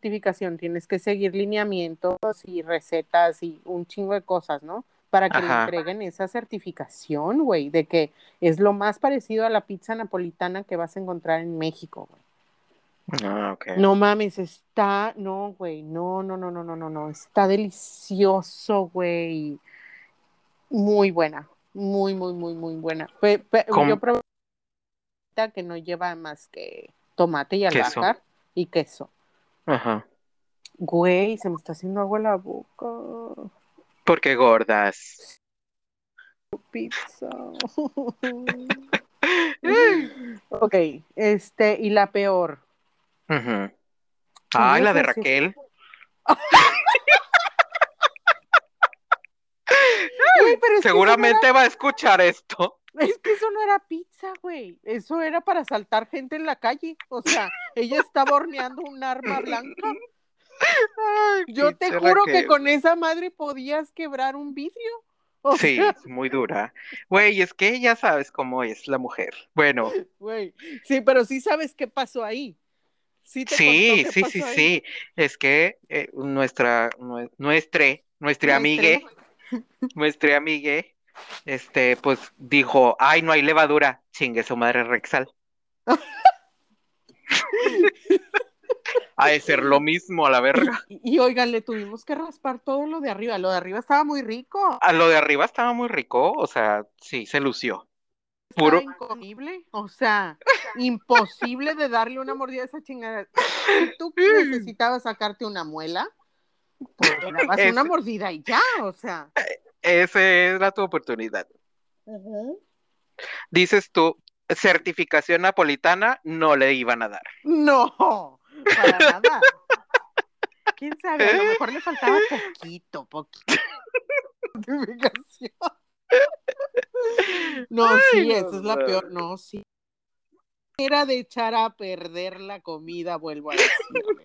certificación, tienes que seguir lineamientos y recetas y un chingo de cosas, ¿no? Para que le entreguen esa certificación, güey, de que es lo más parecido a la pizza napolitana que vas a encontrar en México, güey. Ah, no mames, está, no, güey, no, no, no, no, no, no, no, está delicioso, güey. Muy buena, muy, muy, muy, muy buena. Pe- pe- yo probé que no lleva más que tomate y albahaca y queso. Ajá. Güey, se me está haciendo agua la boca. Porque gordas. Pizza. ok, este, y la peor. ¿Qué Ay, la de? Raquel. Güey, pero Seguramente va a escuchar esto. es que eso no era pizza, güey. Eso era para asaltar gente en la calle. O sea, ella estaba horneando un arma blanca. Ay, Yo te juro que con esa madre podías quebrar un vidrio. O Sí, sea, es muy dura. Güey, es que ya sabes cómo es la mujer. Bueno, güey. Sí, pero sí sabes qué pasó ahí. Sí, te sí, sí, sí. Es que eh, nuestra, nue- nuestre, nuestra amigue, nuestra amigue, este, pues dijo, ay, no hay levadura, chingue su madre Rexal. Ha de ser lo mismo a la verga. Y, y oigan, le tuvimos que raspar todo lo de arriba. Lo de arriba estaba muy rico. A lo de arriba estaba muy rico, o sea, sí, se lució. Puro, incomible. O sea, imposible de darle una mordida a esa chingada. Si tú necesitabas sacarte una muela, pues le una mordida y ya, o sea. esa es la tu oportunidad. Dices tú, certificación napolitana, no le iban a dar. No, para nada. ¿Quién sabe? A lo mejor le faltaba poquito, poquito. Certificación. No, sí, Ay, esa es la peor. No, sí. Era de echar a perder la comida, vuelvo a decirlo.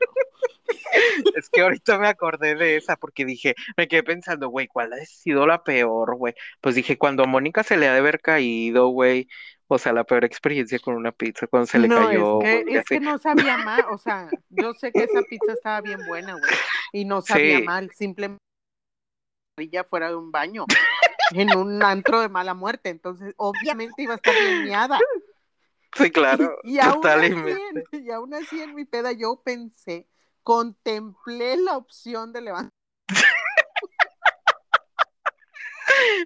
Es que ahorita me acordé de esa porque dije, me quedé pensando, güey, ¿cuál ha sido la peor, güey? Pues dije, cuando a Mónica se le ha de haber caído, güey, o sea, la peor experiencia con una pizza, cuando se le no, cayó, es que, es que no sabía mal, o sea, yo sé que esa pizza estaba bien buena, güey, y no sabía Sí. mal, simplemente ya fuera de un baño, en un antro de mala muerte, entonces obviamente iba a estar bien miada. Sí, claro, Y, y aún así, en, y aún así en mi peda yo pensé, contemplé la opción de levantar.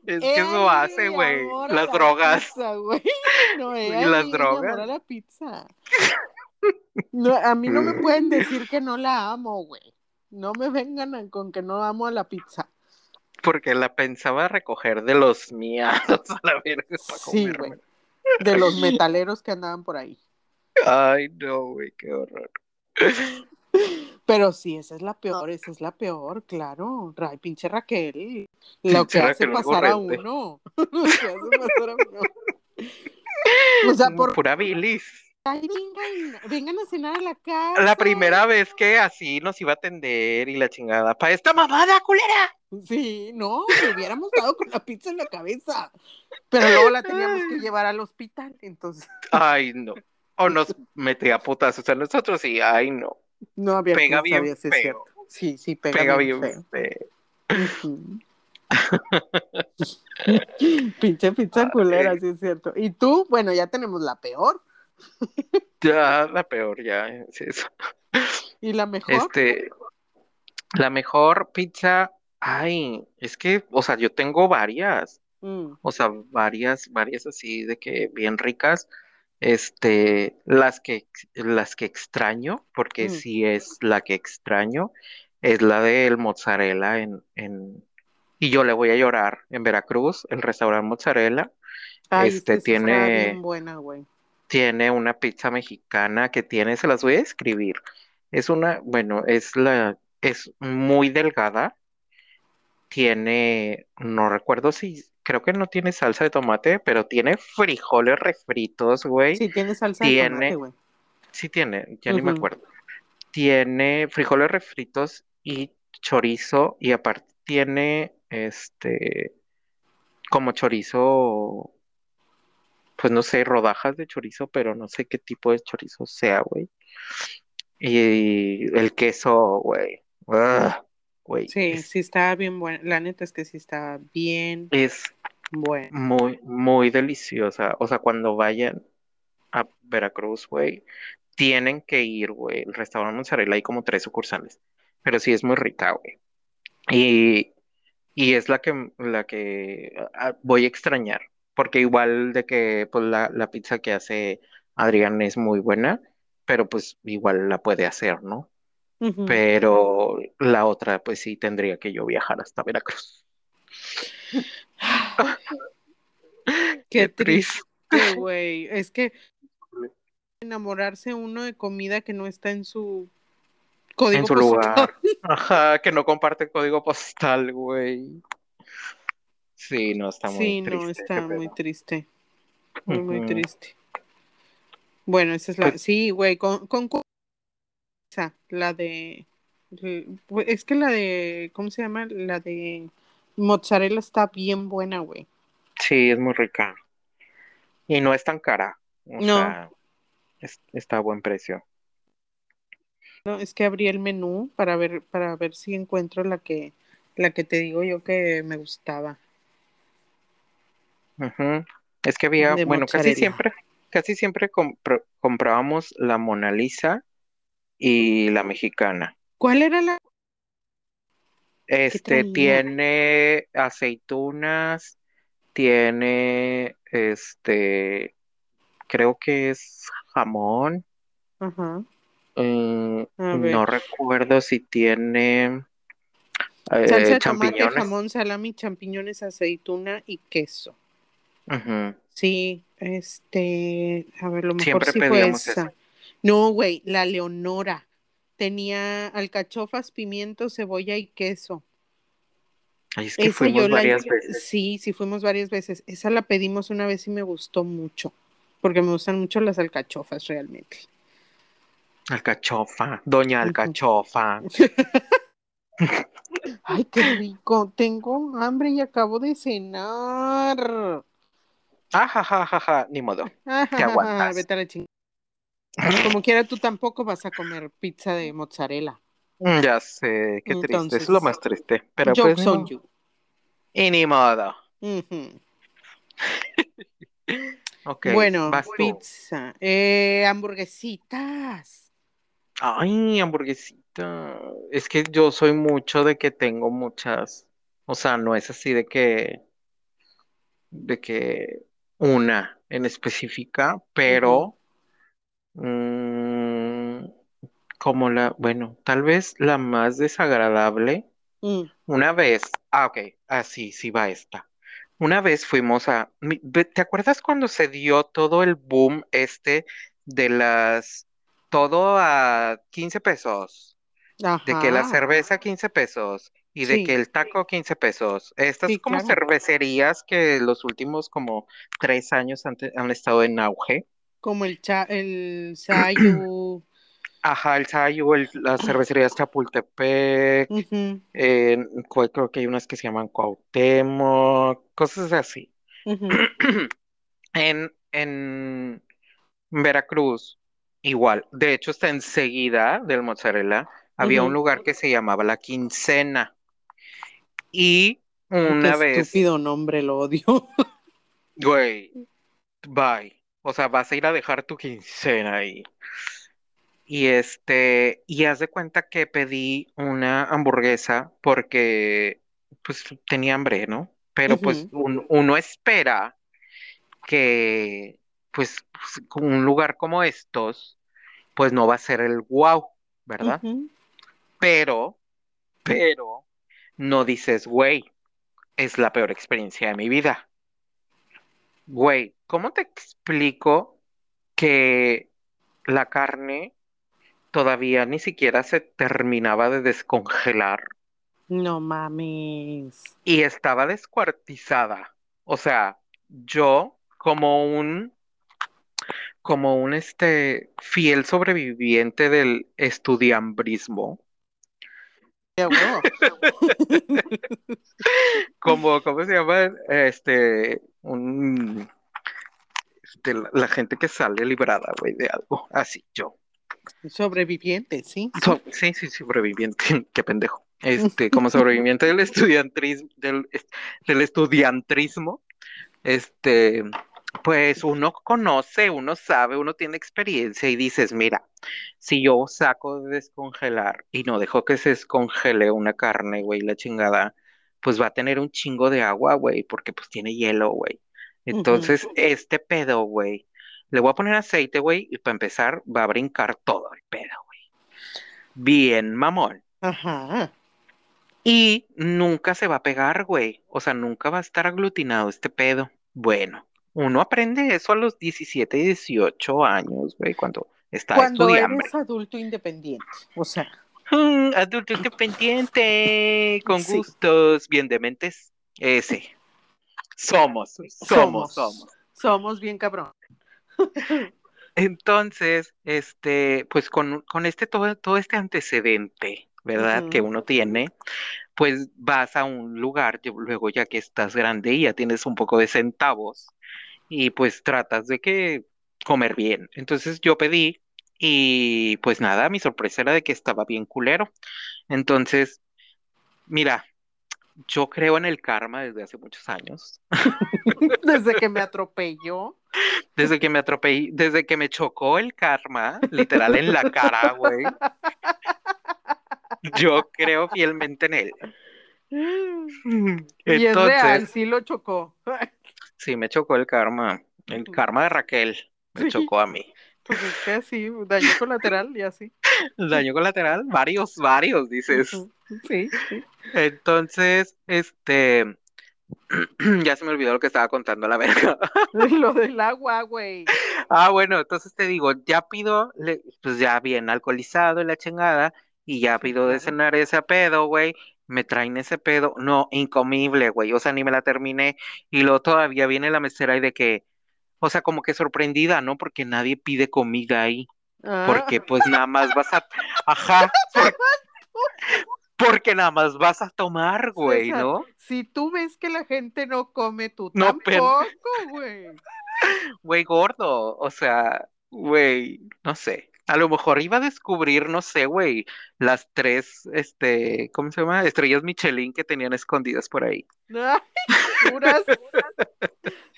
Es que eso hace, güey, las drogas. No, Y las drogas. enamora la pizza. No, a mí no me pueden decir que no la amo, güey. No me vengan a- con que no amo a la pizza. Porque la pensaba recoger de los miados a la verga para Sí, güey. De los metaleros que andaban por ahí. Ay, no, güey, qué horror. Pero sí, esa es la peor, esa es la peor, claro. Ay, pinche Raquel. Lo Pinche que hace Raquel pasar a uno. Lo que hace pasar a uno. O sea, por Pura bilis. Ay, vengan, vengan a cenar a la casa. La primera vez que así nos iba a atender y la chingada. ¡Pa esta mamada, culera! Sí, no, le hubiéramos dado con la pizza en la cabeza. Pero luego la teníamos que llevar al hospital, entonces Ay, no. O nos metía putazos a nosotros y ay, no. no había Pega bien feo. cierto. Sí, sí, pega, Pega bien, bien feo. feo. Ujú. Pinche pizza culera, sí es cierto. ¿Y tú? Bueno, ya tenemos la peor. Ya, la peor, ya es eso. ¿Y la mejor? Este, la mejor pizza, ay, es que, o sea, yo tengo varias. Mm, O sea, varias, varias así de que bien ricas. Este, las que, las que extraño, porque Mm. sí es la que extraño, es la del mozzarella en, en, y yo le voy a llorar en Veracruz, el restaurante mozzarella, Ay, es este tiene, bien buena, güey. Tiene una pizza mexicana que tiene, se las voy a escribir. Es una, bueno, es la, es muy delgada, tiene, no recuerdo si, creo que no tiene salsa de tomate, pero tiene frijoles refritos, güey. Sí, tiene salsa de tomate, güey. sí tiene, ya ni me acuerdo. Tiene frijoles refritos y chorizo, y aparte tiene, este, como chorizo, pues no sé, rodajas de chorizo, pero no sé qué tipo de chorizo sea, güey. Y el queso, güey. Güey, Sí, es, sí está bien buena. La neta es que sí está bien es buena. muy, muy deliciosa. O sea, cuando vayan a Veracruz, güey, tienen que ir, güey. El restaurante Mozzarella hay como tres sucursales, pero sí es muy rica, güey. Y y es la que, la que ah, voy a extrañar, porque igual de que pues la, la pizza que hace Adrián es muy buena, pero pues igual la puede hacer, ¿no? Pero la otra, pues sí tendría que yo viajar hasta Veracruz. Qué triste. güey. Es que enamorarse uno de comida que no está en su En código su postal. lugar. Ajá, que no comparte código postal, güey. Sí, no, está muy Sí, no, triste está muy triste. Muy, muy triste. Bueno, esa es la. Pues, Sí, güey, con, con esa, la de. Es que la de. ¿Cómo se llama? La de mozzarella está bien buena, güey. sí, es muy rica. Y no es tan cara. O No, sea, es- está a buen precio. no, es que abrí el menú para ver, para ver si encuentro la que, la que te digo yo que me gustaba, Es que había, de bueno, casi siempre, casi siempre compr- comprábamos la Mona Lisa y la mexicana. ¿Cuál era la Este tiene aceitunas, tiene, este, creo que es jamón. Ajá, a no recuerdo si tiene Salsa eh, de tomate, jamón, salami, champiñones, aceituna y queso. Sí, este, a ver, lo mejor Siempre sí fue eso. esa. No, güey, la Leonora. Tenía alcachofas, pimiento, cebolla y queso. Ay, es que Esa fuimos la, varias veces. sí, sí fuimos varias veces. Esa la pedimos una vez y me gustó mucho, porque me gustan mucho las alcachofas realmente. Alcachofa, Doña. Alcachofa. Ay, qué rico. Tengo hambre y acabo de cenar. Ajajajaja, ni modo. Te aguantas. Vete a la chingada. Como quiera, tú tampoco vas a comer pizza de mozzarella. Mm, Ya sé, qué triste. Entonces, Es lo más triste. Pero pues jokes ni on modo. you. Y ni modo. Ujú. Ok, Bueno, pizza. Eh, hamburguesitas. Ay, hamburguesita. Es que yo soy mucho de que tengo muchas. O sea, no es así de que, de que una en específica, pero mm, como la, bueno, tal vez la más desagradable. Mm, Una vez, ah, ok, así, sí va esta. Una vez fuimos a, ¿te acuerdas cuando se dio todo el boom este de las, todo a 15 pesos? De que la cerveza 15 pesos y de que el taco 15 pesos. Estas sí, como claro. cervecerías que los últimos como tres años han, estado en auge. Como el cha, el sayu. Ajá, el Sayu, el- las cervecerías Chapultepec, eh, creo que hay unas que se llaman Cuauhtémoc, cosas así. En, en Veracruz, igual. De hecho, está enseguida del mozzarella. Había un lugar que se llamaba La Quincena. Y Qué una vez, estúpido nombre, lo odio. güey, bye. O sea, vas a ir a dejar tu quincena ahí. Y este, y haz de cuenta que pedí una hamburguesa porque pues tenía hambre, ¿no? Pero pues un- uno espera que pues con un lugar como estos, pues no va a ser el wow, ¿verdad? Pero, pero, no dices, güey, es la peor experiencia de mi vida. Güey, ¿cómo te explico que la carne todavía ni siquiera se terminaba de descongelar No mames. y estaba descuartizada? O sea, yo como un como un este fiel sobreviviente del estudiambrismo. como, ¿cómo se llama? Este, un, este, la, la gente que sale librada, güey, de algo, así, yo. Sobreviviente, sí, sí. So- sí, sí, sobreviviente, qué pendejo. Este, como sobreviviente del estudiantrismo, del, del estudiantrismo, este, pues uno conoce, uno sabe, uno tiene experiencia y dices, mira, si yo saco de descongelar y no dejo que se descongele una carne, güey, la chingada, pues va a tener un chingo de agua, güey, porque pues tiene hielo, güey. Entonces, este pedo, güey, le voy a poner aceite, güey, y para empezar va a brincar todo el pedo, güey. Bien, mamón. Ajá. Y nunca se va a pegar, güey. O sea, nunca va a estar aglutinado este pedo. Bueno, uno aprende eso a los 17 y 18 años, güey, cuando está Cuando estudiando. eres adulto independiente. O sea, Mm, adulto independiente, con Sí. gustos bien dementes. Ese. Somos, somos, somos. Somos bien cabrón. Entonces, este, pues con, con este todo, todo este antecedente, ¿verdad? Que uno tiene, pues vas a un lugar, luego ya que estás grande y ya tienes un poco de centavos, y pues tratas de que comer bien. Entonces yo pedí y pues nada, mi sorpresa era de que estaba bien culero. Entonces, mira, yo creo en el karma desde hace muchos años. Desde que me atropelló. Desde que me atropellé, desde que me chocó el karma, literal en la cara, güey. Yo creo fielmente en él. Y es real, Entonces, sí lo chocó. Sí, me chocó el karma. El karma de Raquel me Sí. chocó a mí. Pues es que así, daño colateral y así. Daño colateral, varios, varios, dices. Sí, sí. Entonces, este, ya se me olvidó lo que estaba contando la verga. Lo del agua, güey. Ah, bueno, entonces te digo, ya pido, pues ya bien alcoholizado y la chingada, y ya Sí, pido de cenar ese pedo, güey, me traen ese pedo, no, incomible, güey, o sea, ni me la terminé, y luego todavía viene la mesera y de que, o sea, como que sorprendida, ¿no? Porque nadie pide comida ahí, Ah, porque pues nada más vas a, ajá, por- porque nada más vas a tomar, güey, César, ¿no? si tú ves que la gente no come, tú No, pero- tampoco, güey. Güey, gordo, o sea, güey, no sé. A lo mejor iba a descubrir, no sé, güey, las tres, este, ¿cómo se llama? Estrellas Michelin que tenían escondidas por ahí. Ay, puras.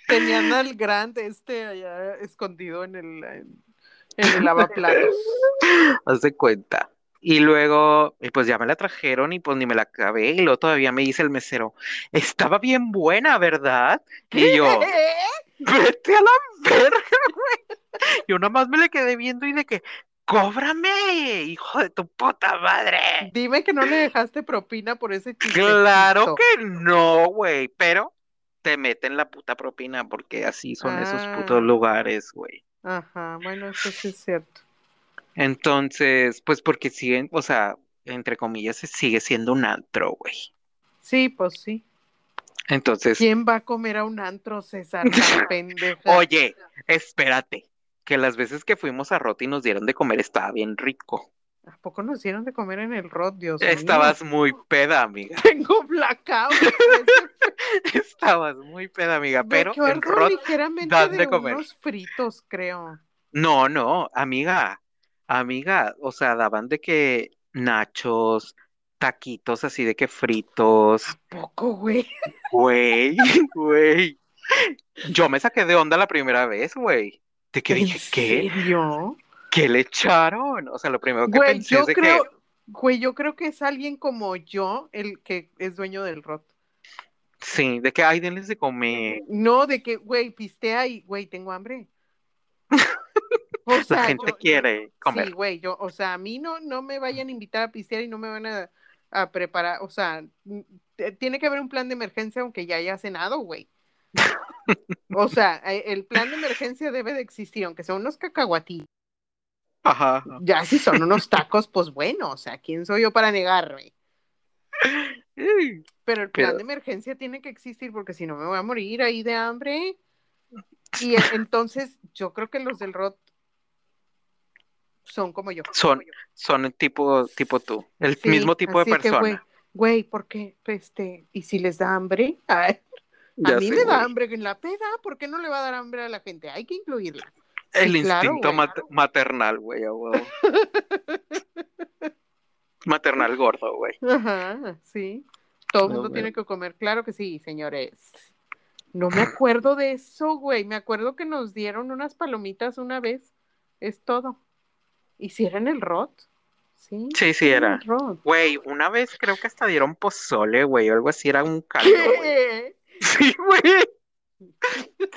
Tenían al grande este allá escondido en el, en, en el lavaplatos. Haz de cuenta. Y luego, y pues ya me la trajeron y pues ni me la acabé. Y luego todavía me dice el mesero, estaba bien buena, ¿verdad? Y yo, vete a la verga, güey. Yo nada más me le quedé viendo y de que, cóbrame, hijo de tu puta madre. Dime que no le dejaste propina por ese chiste. Claro que no, güey, pero te meten la puta propina porque así son esos Ah. putos lugares, güey. Ajá, bueno, eso sí es cierto. Entonces, pues porque siguen, o sea, entre comillas, se sigue siendo un antro, güey. Sí, pues sí. Entonces, ¿Quién va a comer a un antro, César? Oye, espérate, que las veces que fuimos a Roti nos dieron de comer estaba bien rico. ¿A poco nos dieron de comer en el rot, Dios mío? Estabas muy peda, amiga. Tengo blackout. Estabas muy peda, amiga, pero en Rot ligeramente dan de, de comer. unos fritos, creo. No, no, amiga, amiga, o sea, daban de que nachos, taquitos así de que fritos, Poco, güey. güey, güey. Yo me saqué de onda la primera vez, güey. De que ¿En dije, ¿qué? serio? ¿Qué le echaron? O sea, lo primero que Güey, pensé yo es de creo, que, güey, yo creo que es alguien como yo el que es dueño del rot. sí, de que, ay, denles de comer. No, de que, güey, pistea y, güey, tengo hambre. O La sea, gente yo- quiere Sí, güey, yo, o sea, a mí no, no me vayan a invitar a pistear y no me van a, a preparar, o sea, tiene que haber un plan de emergencia aunque ya haya cenado, güey. O sea, eh, el plan de emergencia debe de existir, aunque sea unos cacahuatillos. Ajá. Ya si son unos tacos, pues bueno, o sea, ¿quién soy yo para negarme? Pero el plan Pero- de emergencia tiene que existir porque si no me voy a morir ahí de hambre. Y e- entonces yo creo que los del ROT son como yo. Son, son tipo, tipo tú, el Sí, mismo tipo de así que, güey, persona. güey, ¿por qué? Este, ¿y si les da hambre? Ay, a Ya mí sé, me da hambre en la peda, ¿por qué no le va a dar hambre a la gente? Hay que incluirla. El Sí, claro, instinto güey. mat- maternal, güey. Maternal gordo, güey. Ajá, sí. Todo el No, mundo güey. tiene que comer, claro que sí, señores. No me acuerdo de eso, güey. Me acuerdo que nos dieron unas palomitas una vez. Es todo. ¿Y si era en el ROT? Sí, Sí, sí era. Güey, una vez creo que hasta dieron pozole, güey, o algo así, era un caldo. ¿Qué? Sí, güey.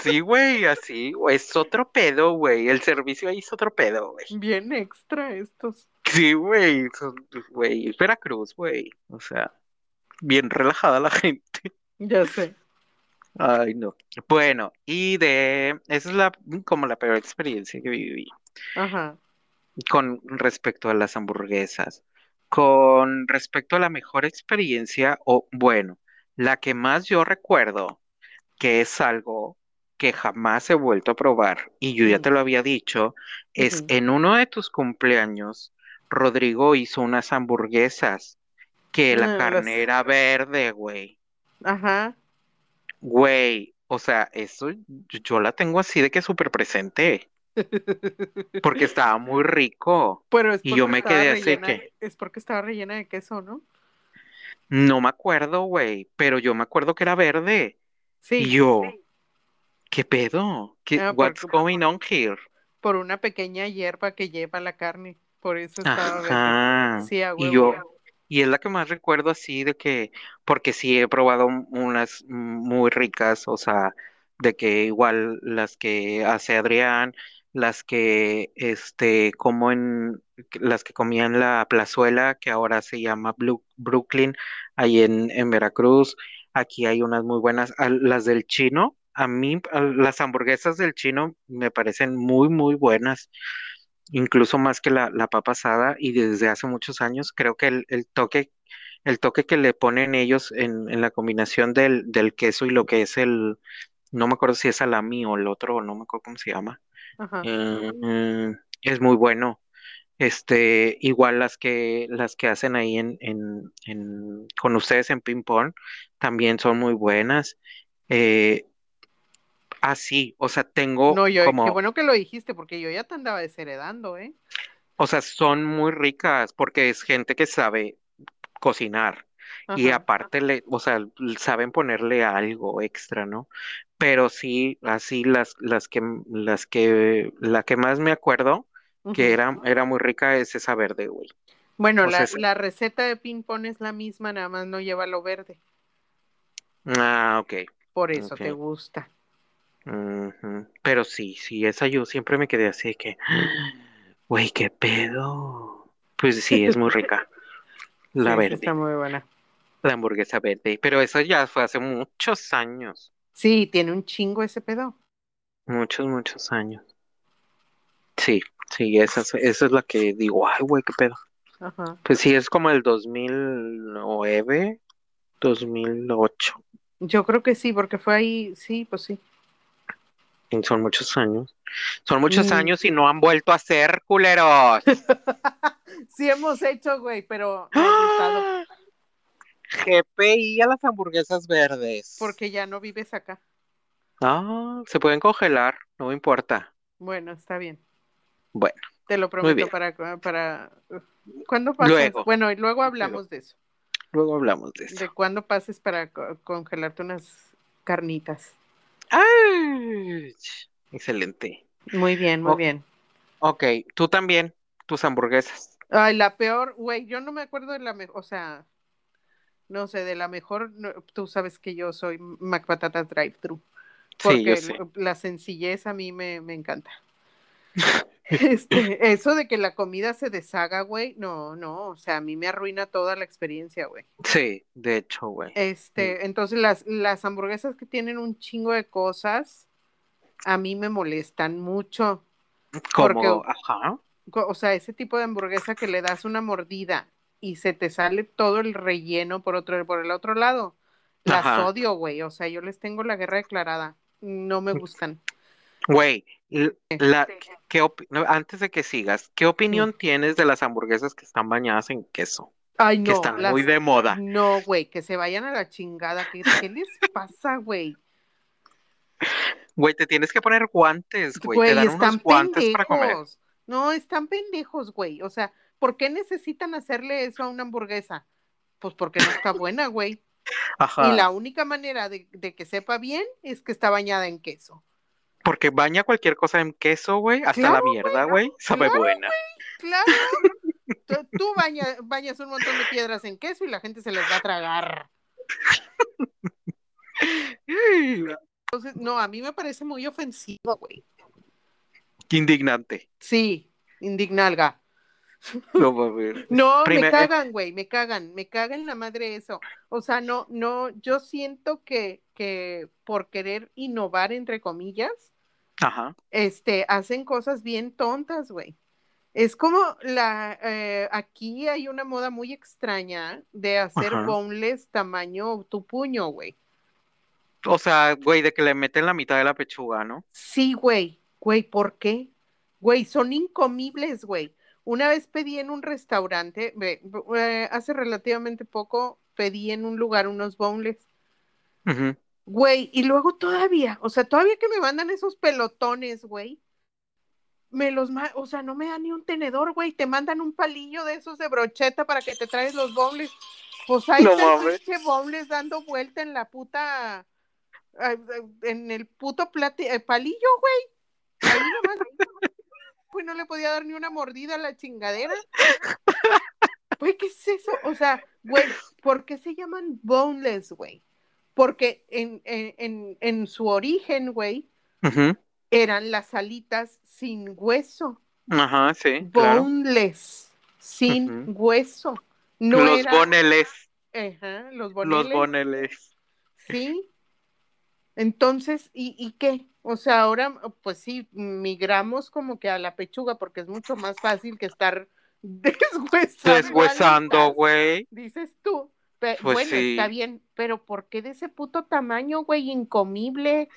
Sí, güey, así, güey, es otro pedo, güey. El servicio ahí es otro pedo, güey. Bien extra estos. Sí, güey, güey, es Veracruz, güey. O sea, bien relajada la gente. Ya sé. Ay, no. Bueno, y de, esa es la, como la peor experiencia que viví Ajá. Con respecto a las hamburguesas. Con respecto a la mejor experiencia, o bueno, la que más yo recuerdo, que es algo que jamás he vuelto a probar, y yo ya te lo había dicho, es en uno de tus cumpleaños, Rodrigo hizo unas hamburguesas que la Ah, carne era verde, güey. Ajá. Güey, o sea, eso yo yo la tengo así de que súper presente, porque estaba muy rico. Pero es Y yo me quedé así que- es porque estaba rellena de queso, ¿no? No me acuerdo, güey, pero yo me acuerdo que era verde. Sí. Y yo, ¿qué pedo? ¿Qué, Ah, what's porque- going on here? Por una pequeña hierba que lleva la carne. Por eso estaba verde. Sí, a Y yo, y es la que más recuerdo así de que, porque sí he probado unas muy ricas, o sea, de que igual las que hace Adrián, las que, este, como en, las que comía en la plazuela, que ahora se llama Brooklyn, ahí en, en Veracruz, aquí hay unas muy buenas, a- las del chino, a mí, a- las hamburguesas del chino me parecen muy, muy buenas incluso más que la, la papa asada y desde hace muchos años creo que el, el toque el toque que le ponen ellos en, en la combinación del, del queso y lo que es el no me acuerdo si es salami o el otro no me acuerdo cómo se llama Ajá. eh, mm, es muy bueno este igual las que las que hacen ahí en, en, en- con ustedes en ping pong también son muy buenas eh, así o sea tengo No, yo, como qué bueno que lo dijiste, porque yo ya te andaba desheredando, ¿eh? O sea, son muy ricas porque es gente que sabe cocinar y aparte le, o sea, saben ponerle algo extra, ¿no? Pero sí, así las, las que, las que, la que más me acuerdo que era, era muy rica es esa verde, güey. Bueno, o la, la receta de ping-pong es la misma, nada más no lleva lo verde. Ah, ok. Por eso te gusta. Pero sí, sí, esa yo siempre me quedé así que, güey, qué pedo. Pues sí, es muy rica. La sí, verde, está muy buena. La hamburguesa verde. Pero eso ya fue hace muchos años. Sí, tiene un chingo ese pedo. Muchos, muchos años. Sí, sí, esa es, esa es la que digo, ay, güey, qué pedo. Ajá. Pues sí, es como el 2009, 2008. Yo creo que sí, porque fue ahí, sí, pues sí. y Son muchos años. Son muchos Mm. años y no han vuelto a ser culeros. Sí hemos hecho, güey, pero no ¡Ah! GPI a las hamburguesas verdes. porque ya no vives acá. Ah, se pueden congelar, no me importa. Bueno, está bien. Bueno, Te lo prometo para, para... ¿Cuándo pasas? Luego. Bueno, y luego hablamos de eso. luego hablamos de De eso. cuándo pases para co- congelarte unas carnitas. ¡Ay! Excelente. Muy bien, muy bien. Ok, tú también, tus hamburguesas. Ay, la peor, güey, yo no me acuerdo de la mejor, o sea, no sé, de la mejor, no, tú sabes que yo soy McPatatas Drive-Thru, Sí, yo porque la sencillez a mí me, me encanta. Este, eso de que la comida se deshaga, güey, no, no, o sea, a mí me arruina toda la experiencia, güey. Sí, de hecho, güey. Este, entonces las, las hamburguesas que tienen un chingo de cosas, a mí me molestan mucho. Como, ajá. O sea, ese tipo de hamburguesa que le das una mordida y se te sale todo el relleno por otro, por el otro lado. Las Ajá. odio, güey. O sea, yo les tengo la guerra declarada. No me gustan. Güey, la, ¿qué antes de que sigas, ¿qué opinión tienes de las hamburguesas que están bañadas en queso? Ay, Que no. están las- muy de moda. No, güey, que se vayan a la chingada. ¿Qué, qué les pasa, güey? Güey, te tienes que poner guantes, güey. Te dan están unos guantes para comer. No, están pendejos, güey. O sea, ¿por qué necesitan hacerle eso a una hamburguesa? Pues porque no está buena, güey. Ajá. Y la única manera de, de que sepa bien es que está bañada en queso. Porque baña cualquier cosa en queso, güey. Hasta Claro, la mierda, güey. Sabe claro, buena. Claro. tú baña- bañas un montón de piedras en queso y la gente se las va a tragar. Entonces, no, a mí me parece muy ofensivo, güey. Qué indignante. Sí, indignalga. No. No, Primer- me cagan, güey, me cagan, me cagan la madre eso. O sea, no, no, yo siento que, que por querer innovar, entre comillas, Ajá. este, hacen cosas bien tontas, güey. Es como la, eh, aquí hay una moda muy extraña de hacer Ajá. boneless tamaño tu puño, güey. O sea, güey, de que le meten la mitad de la pechuga, ¿no? Sí, güey, güey, ¿por qué? Güey, son incomibles, güey. Una vez pedí en un restaurante, eh, hace relativamente poco pedí en un lugar unos boneless. Güey, y luego todavía, o sea, todavía que me mandan esos pelotones, güey. Me los, o sea, no me dan ni un tenedor, güey. Te mandan un palillo de esos de brocheta para que te traes los boneless. Pues ahí No está boneless dando vuelta en la puta, en el puto plati- eh, palillo, güey. Ahí nomás. Pues no le podía dar ni una mordida a la chingadera. Güey, ¿qué es eso? O sea, güey, ¿por qué se llaman boneless, güey? Porque en, en, en, en su origen, güey, eran las alitas sin hueso. Ajá, sí, claro. Boneless, sin hueso. No los era, boneles, Ajá, los los boneles, boneles. sí. Entonces, ¿y, ¿y qué? O sea, ahora, pues sí, migramos como que a la pechuga porque es mucho más fácil que estar deshuesando. Deshuesando, güey. dices tú. Pe- Pues bueno, sí. está bien, pero ¿por qué de ese puto tamaño, güey, incomible?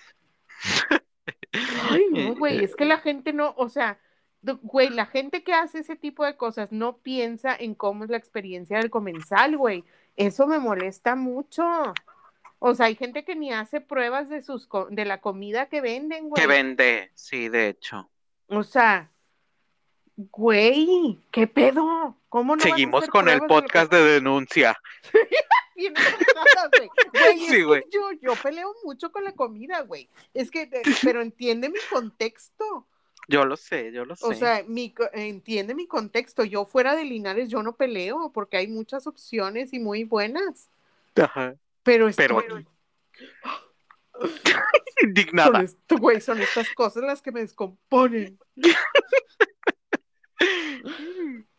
Ay, no, güey, es que la gente no, o sea, güey, la gente que hace ese tipo de cosas no piensa en cómo es la experiencia del comensal, güey. Eso me molesta mucho. O sea, hay gente que ni hace pruebas de sus co- de la comida que venden, güey. Que vende, sí, de hecho. O sea, güey, ¿qué pedo? ¿Cómo no Seguimos con el de que- podcast de denuncia. bien enojadas, güey. Güey, es Sí, güey. yo, yo peleo mucho con la comida, güey. Es que, pero entiende mi contexto. Yo lo sé, yo lo sé. O sea, mi, entiende mi contexto. Yo fuera de Linares, yo no peleo porque hay muchas opciones y muy buenas. Ajá. Pero esto, Pero son Indignada. esto, güey, son estas cosas las que me descomponen.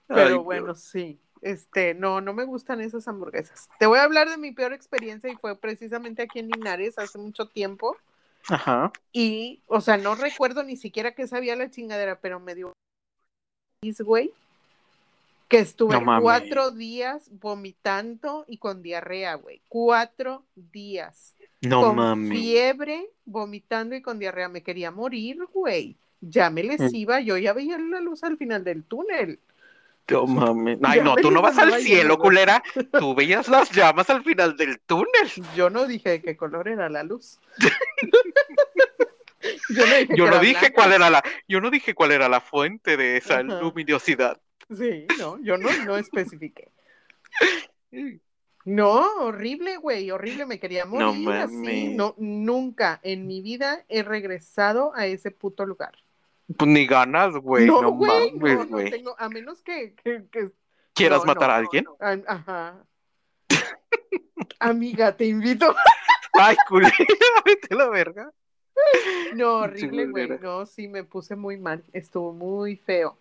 Pero Ay, bueno, Dios. sí. Este, no, no me gustan esas hamburguesas. Te voy a hablar de mi peor experiencia y fue precisamente aquí en Linares hace mucho tiempo. Ajá. Y, o sea, no recuerdo ni siquiera que sabía la chingadera, pero me dio güey, que estuve No cuatro días vomitando y con diarrea, güey. Cuatro días. No con mames. fiebre, vomitando y con diarrea. Me quería morir, güey. Ya me les Mm. iba, yo ya veía la luz al final del túnel. No mames. Ay, Ya no, tú no vas al cielo, yendo. culera. Tú veías las llamas al final del túnel. Yo no dije de qué color era la luz. yo no dije, Yo no cuál era la, yo no dije cuál era la fuente de esa Ajá. luminosidad. Sí, no, yo no, no especifiqué. No, horrible, güey, horrible, me quería No morir así. No, nunca en mi vida he regresado a ese puto lugar. Pues ni ganas, güey. no, güey, no, mames, no tengo, a menos que, que, que- ¿Quieras matar a alguien? ajá. Amiga, te invito. Ay, culera, vete la verga. No, horrible, güey. No, sí, me puse muy mal. Estuvo muy feo.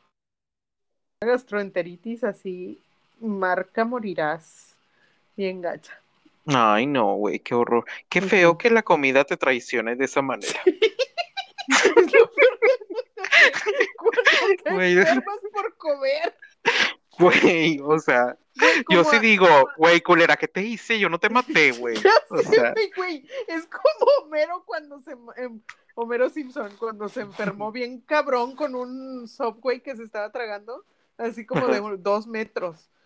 Gastroenteritis así, marca morirás. Bien gacha. Ay, no, güey, qué horror. Qué feo que la comida te traicione de esa manera. Es lo peor te Güey. por comer. Güey, o sea, Güey, yo sí a- digo, güey, culera, ¿qué te hice? Yo no te maté, güey. O sea, güey, es como Homero cuando se em, Homero Simpson cuando se enfermó bien cabrón con un subway que se estaba tragando, así como de dos metros.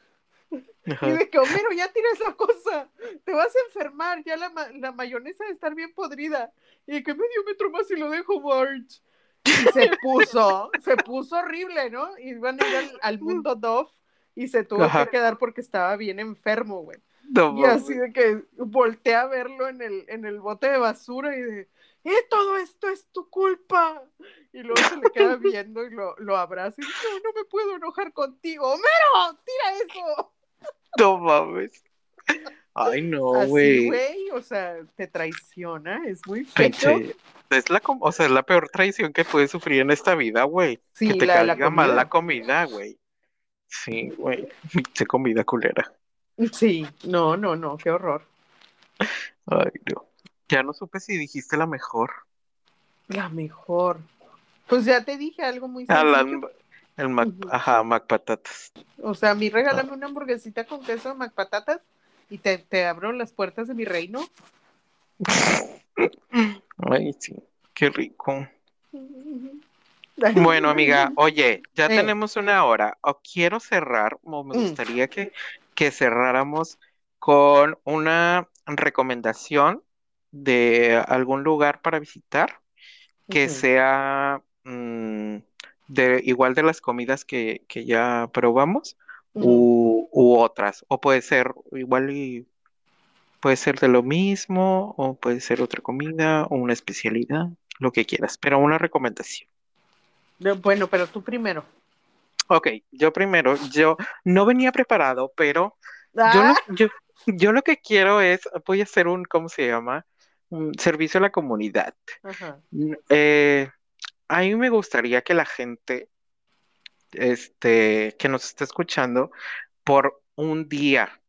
Y de que Homero, ya tira esa cosa, te vas a enfermar, ya la, ma- la mayonesa debe estar bien podrida. Y de que medio metro más y lo dejo, Marge. Y se puso, se puso horrible, ¿no? Y iban a ir al, al mundo Dove y se tuvo Ajá. que quedar porque estaba bien enfermo, güey. No Y así de que volteé a verlo en el, en el bote de basura y de, ¡eh, todo esto es tu culpa! Y luego se le queda viendo y lo, lo abraza y dice, no, no me puedo enojar contigo. ¡Homero! ¡Tira eso! No mames. Ay, no, güey. güey, o sea, te traiciona, es muy feo. Es la, o sea, es la peor traición que puedes sufrir en esta vida, güey. Sí, que te la- la caiga mal comida. la comida, güey. Sí, güey. Pinche comida culera. Sí, no, no, no, qué horror. Ay, no. Ya no supe si dijiste la mejor. La mejor. Pues ya te dije algo muy Ah, sencillo. el Mac, ajá, Mac Patatas. O sea, a mí regálame una hamburguesita con queso de McPatatas y te, te abro las puertas de mi reino. Ay, sí, qué rico. Bueno, amiga, oye, ya Eh. tenemos una hora. O quiero cerrar, o me Mm. gustaría que, que cerráramos con una recomendación de algún lugar para visitar que sea mm, de igual de las comidas que, que ya probamos Ujú. u, u otras. O puede ser igual y puede ser de lo mismo, o puede ser otra comida, o una especialidad, lo que quieras, pero una recomendación. No, Bueno, pero tú primero. Ok, yo primero, yo no venía preparado, pero yo Ah, lo, yo, yo lo que quiero es, voy a hacer un, ¿cómo se llama? Un servicio a la comunidad. Ajá. Mm, eh, a mí me gustaría que la gente, este, que nos está escuchando, por un día,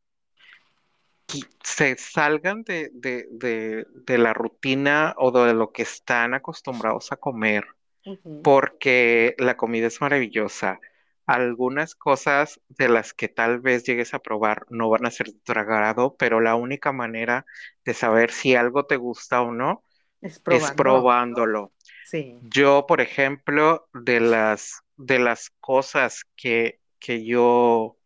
se salgan de, de, de, de la rutina o de lo que están acostumbrados a comer porque la comida es maravillosa. Algunas cosas de las que tal vez llegues a probar no van a ser agrado, pero la única manera de saber si algo te gusta o no Es probándolo. Yo, por ejemplo, de las, de las cosas que, que yo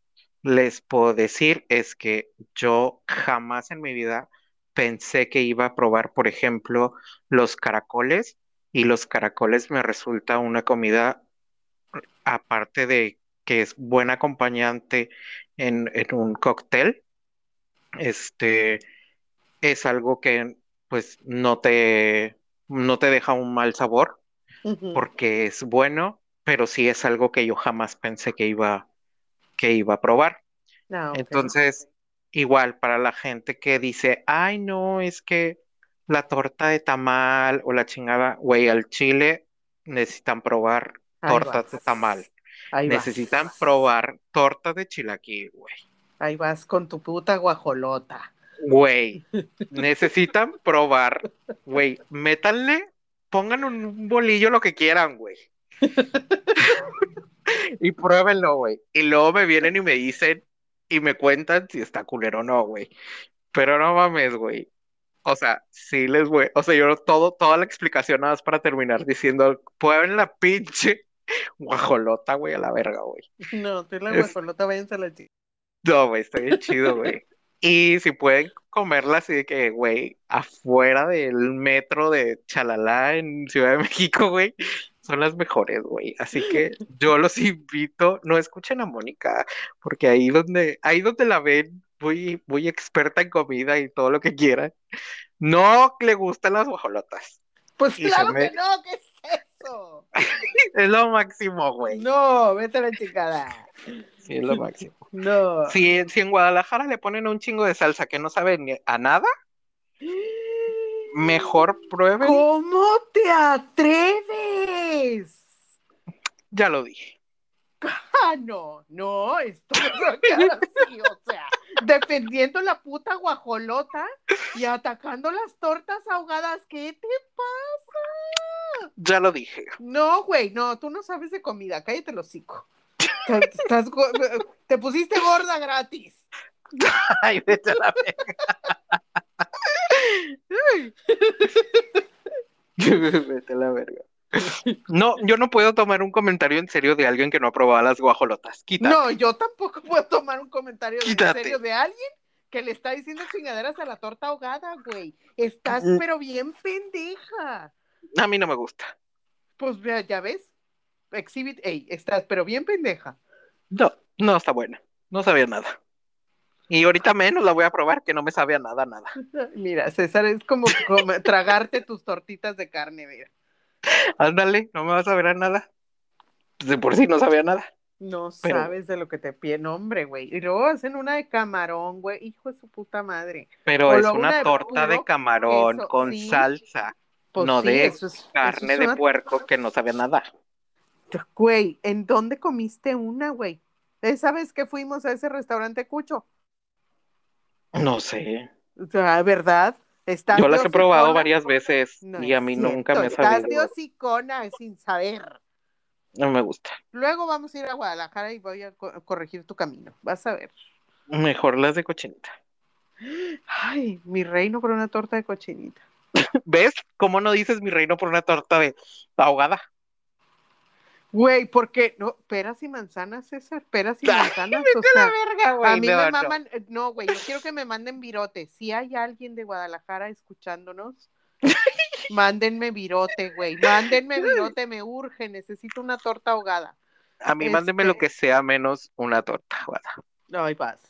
les puedo decir es que yo jamás en mi vida pensé que iba a probar, por ejemplo, los caracoles y los caracoles me resulta una comida, aparte de que es buen acompañante en, en un cóctel, este, es algo que pues no te, no te deja un mal sabor porque es bueno, pero sí es algo que yo jamás pensé que iba, que iba a probar. Ah, ok. Entonces, igual para la gente que dice, ay, no, es que la torta de tamal o la chingada, güey, al chile necesitan probar tortas de tamal. Ahí vas. Necesitan probar tortas de chilaquil, güey. Ahí vas con tu puta guajolota. Güey, necesitan probar, güey, métanle, pongan un bolillo lo que quieran, güey. Y pruébenlo, güey. Y luego me vienen y me dicen y me cuentan si está culero o no, güey. Pero no mames, güey. O sea, sí les voy, o sea, yo todo, toda la explicación nada más para terminar diciendo, prueben la pinche guajolota, güey, a la verga, güey. No, tú y la Es- guajolota váyanse a la chica. No, güey, está bien chido, güey. Y si pueden comerla así de que, güey, afuera del metro de Chalala en Ciudad de México, güey, son las mejores, güey. Así que yo los invito, no escuchen a Mónica, porque ahí donde, ahí donde la ven, muy, muy experta en comida y todo lo que quieran, no le gustan las guajolotas. Pues Y claro me- que no, ¿qué es eso? Es lo máximo, güey. No, vete a la chingada. Sí, es lo máximo. No. Si, si en Guadalajara le ponen un chingo de salsa que no sabe ni a nada, mejor prueben. ¿Cómo te atreves? Ya lo dije. Ah, no, no, esto así, o sea, defendiendo la puta guajolota y atacando las tortas ahogadas, ¿qué te pasa? Ya lo dije. No, güey, no, tú no sabes de comida, cállate el hocico. Te, estás go- te pusiste gorda gratis. Ay, vete a la verga. Vete a la verga. No, yo no puedo tomar un comentario en serio de alguien que no ha probado las guajolotas. Quítate. No, yo tampoco puedo tomar un comentario en serio de alguien que le está diciendo chingaderas a la torta ahogada, güey. Estás pero bien pendeja. A mí no me gusta. Pues ya ves. Exhibit A, estás pero bien pendeja. No, no está buena. No sabía nada. Y ahorita menos la voy a probar, que no me sabía nada, nada. Mira, César, es como, como tragarte tus tortitas de carne, mira. Ándale, no me vas a ver a nada. Pues de por sí no sabía nada. No Pero- sabes de lo que te pide, no, hombre, güey. Y luego hacen una de camarón, güey. Hijo de su puta madre. Pero O es una una de torta de camarón con sí. salsa, Pues no sí, de eso es- eso carne de puerco que no sabía nada. Güey, ¿en dónde comiste una, güey? Esa vez que fuimos a ese restaurante Cucho. No sé. O sea, ¿verdad? Estás Yo las he probado varias veces No y a mí cierto, nunca me ha Estás de sabido. hocicona sin saber. No me gusta. Luego vamos a ir a Guadalajara y voy a co- corregir tu camino. Vas a ver. Mejor las de cochinita. Ay, mi reino por una torta de cochinita. ¿Ves? ¿Cómo no dices mi reino por una torta de ahogada? Güey, ¿por qué? No, peras y manzanas, César, peras y manzanas. O sea, verga, a mí me no. maman, eh, no, güey, yo quiero que me manden virote. Si hay alguien de Guadalajara escuchándonos, mándenme virote, güey. Mándenme virote, me urge, necesito una torta ahogada. A mí mándeme lo Este- que sea menos una torta ahogada. Ay, vas.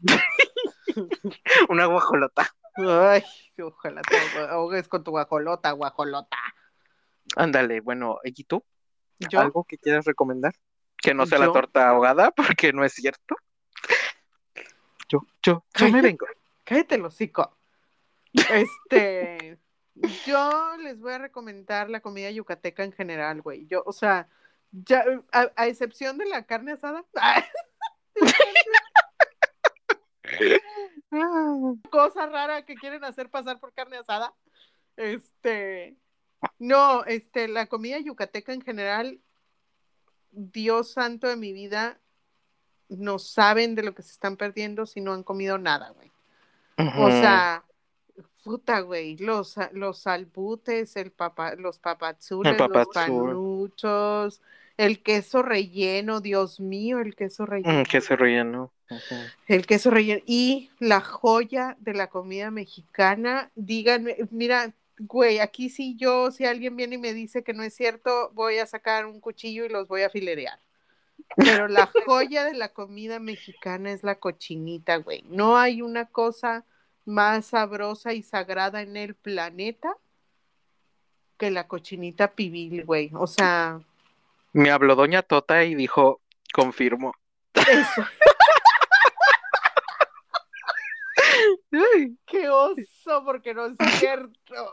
Una guajolota. Ay, ojalá te ahogues con tu guajolota, guajolota. Ándale, bueno, ¿y tú? Yo, ¿Algo que quieras recomendar? Que no sea la torta ahogada, porque no es cierto. Yo, yo, yo me vengo. cállate el hocico. Este, yo les voy a recomendar la comida yucateca en general, güey. Yo, o sea, ya, a, a excepción de la carne asada, cosa rara que quieren hacer pasar por carne asada. Este, no, este, la comida yucateca en general, Dios santo de mi vida, no saben de lo que se están perdiendo si no han comido nada, güey. O sea, puta, güey, los, los albutes, el papa, los papazules, los panuchos, el queso relleno, Dios mío, el queso relleno. Mm, que se relleno. El queso relleno. Y la joya de la comida mexicana, díganme, mira, güey, aquí sí yo, si alguien viene y me dice que no es cierto, voy a sacar un cuchillo y los voy a filerear. Pero la joya de la comida mexicana es la cochinita, güey. No hay una cosa más sabrosa y sagrada en el planeta que la cochinita pibil, güey. O sea, Me habló Doña Tota y dijo, confirmo. eso. Ay, ¡Qué oso! Porque no es cierto.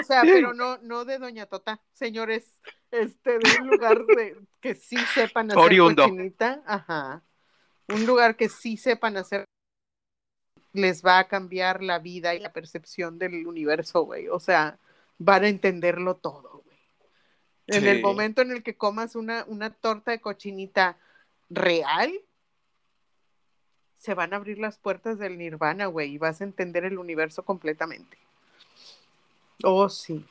o sea, pero no, no de Doña Tota, señores, este, de un lugar de, que sí sepan hacer Oriundo. cochinita, ajá. Un lugar que sí sepan hacer les va a cambiar la vida y la percepción del universo, güey. O sea, van a entenderlo todo, güey. En el momento en el que comas una, una torta de cochinita real, se van a abrir las puertas del nirvana, güey, y vas a entender el universo completamente. Oh, sí.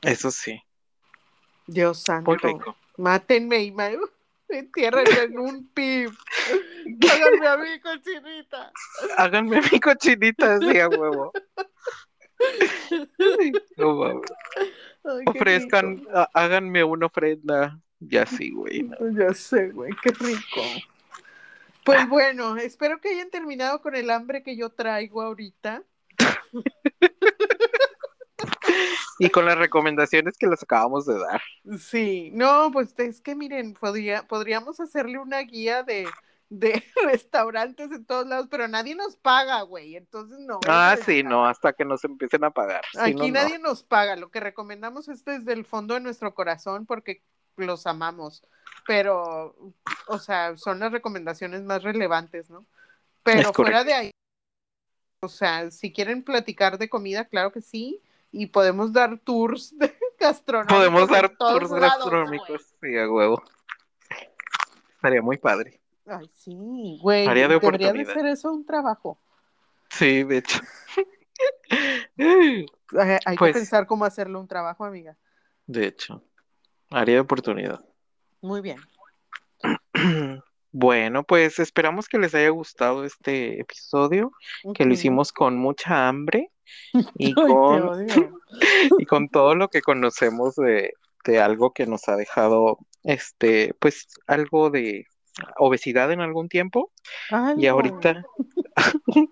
Eso sí, Dios santo. Mátenme y ma- entiérrenme en un pib. Háganme a mí, cochinita. Háganme mi cochinita así a huevo. No mames. Ofrezcan, háganme una ofrenda. Ya sí, güey. no. Ya sé, güey, qué rico. Pues bueno, espero que hayan terminado con el hambre que yo traigo ahorita. Y con las recomendaciones que les acabamos de dar. Sí, no, pues es que miren, podría, podríamos hacerle una guía de, de restaurantes en todos lados, pero nadie nos paga, güey, entonces no. Ah, sí, no, hasta que nos empiecen a pagar. Aquí no. nadie nos paga, lo que recomendamos es desde el fondo de nuestro corazón porque los amamos, pero, o sea, son las recomendaciones más relevantes, ¿no? Pero fuera de ahí, o sea, si quieren platicar de comida, claro que sí, y podemos dar tours de gastronómicos. Podemos dar tours lados, gastronómicos. Sí, a huevo. Estaría muy padre. Ay, sí, güey, Área de debería de ser eso un trabajo. Sí, de hecho. Hay, hay Pues- que pensar cómo hacerlo un trabajo, amiga. De hecho. Área de oportunidad. Muy bien. Bueno, pues esperamos que les haya gustado este episodio, que lo hicimos con mucha hambre y Ay, con, y con todo lo que conocemos de, de algo que nos ha dejado, este, pues algo de obesidad en algún tiempo y Algo. ahorita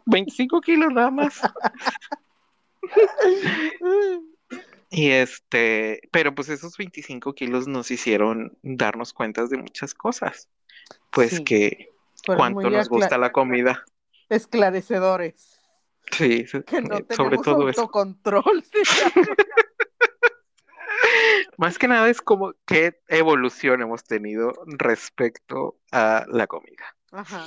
25 kilos nada más. Y este, pero pues esos 25 kilos nos hicieron darnos cuenta de muchas cosas. Pues Sí, que cuánto nos gusta la comida. esclarecedores. Sí, Que no eh, sobre tenemos todo eso. autocontrol. sí. Más que nada es como qué evolución hemos tenido respecto a la comida. Ajá.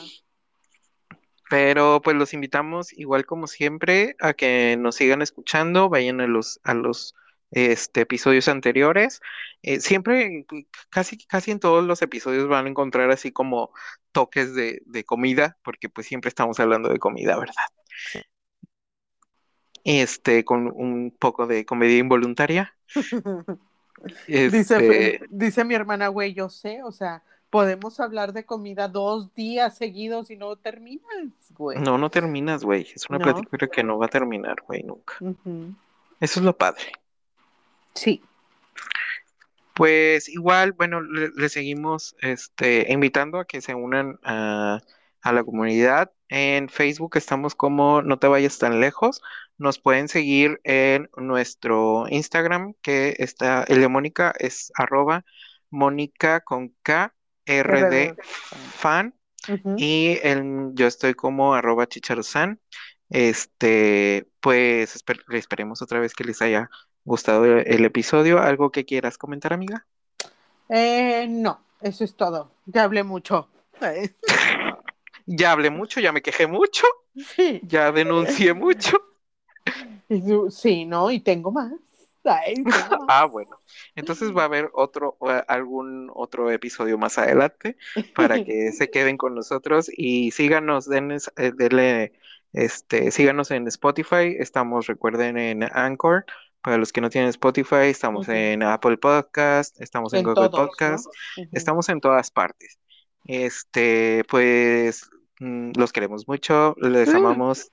Pero pues los invitamos, igual como siempre, a que nos sigan escuchando, vayan a los, a los este, episodios anteriores. Eh, siempre, casi, casi en todos los episodios van a encontrar así como toques de, de comida, porque pues siempre estamos hablando de comida, ¿verdad? Este, con un poco de comedia involuntaria. Dice, Este, dice mi hermana, güey, yo sé, o sea, podemos hablar de comida dos días seguidos y no terminas, güey. no, no terminas, güey. Es una No. plática que no va a terminar, güey, nunca. Eso es lo padre. Sí. Pues igual, bueno, le, le seguimos este, invitando a que se unan a, a la comunidad. En Facebook estamos como No te vayas tan lejos. Nos pueden seguir en nuestro Instagram, que está, el de Mónica es arroba Mónica con K, RD fan. Y el- yo estoy como arroba chicharosan. Este, pues esper- esperemos otra vez que les haya gustado el, episodio. ¿Algo que quieras comentar, amiga? Eh, no, eso es todo. Ya hablé mucho. Ya hablé mucho, ya me quejé mucho, Sí, ya denuncié mucho. sí, no, y tengo más. Ay, tengo más. Ah, bueno. Entonces va a haber otro, algún otro episodio más adelante para que se queden con nosotros y síganos, denles, eh, denle, este, síganos en Spotify. Estamos, recuerden, en Anchor. Para los que no tienen Spotify, estamos en Apple Podcast, estamos en En Google todos, ¿no? Podcast, estamos en todas partes. Este, pues, mm, los queremos mucho, les Mm. amamos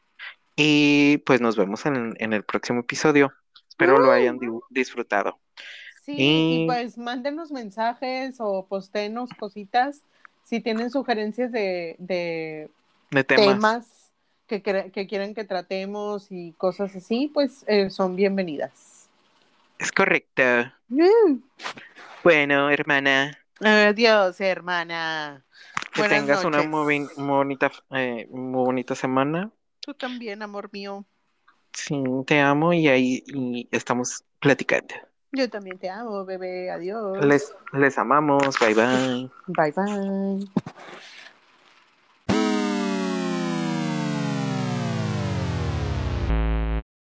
y pues nos vemos en, en el próximo episodio. Espero lo hayan di- disfrutado. Sí, y Y- pues mándenos mensajes o postenos cositas si tienen sugerencias de, de De temas. temas que, que quieren que tratemos y cosas así, pues eh, son bienvenidas. Es correcto. Bueno, hermana, Adiós, hermana. que Buenas tengas una muy, bonita, eh, muy bonita semana. Tú también, amor mío. Sí, te amo y ahí y estamos platicando. Yo también te amo, bebé. Adiós. Les, les amamos. Bye bye. Bye bye.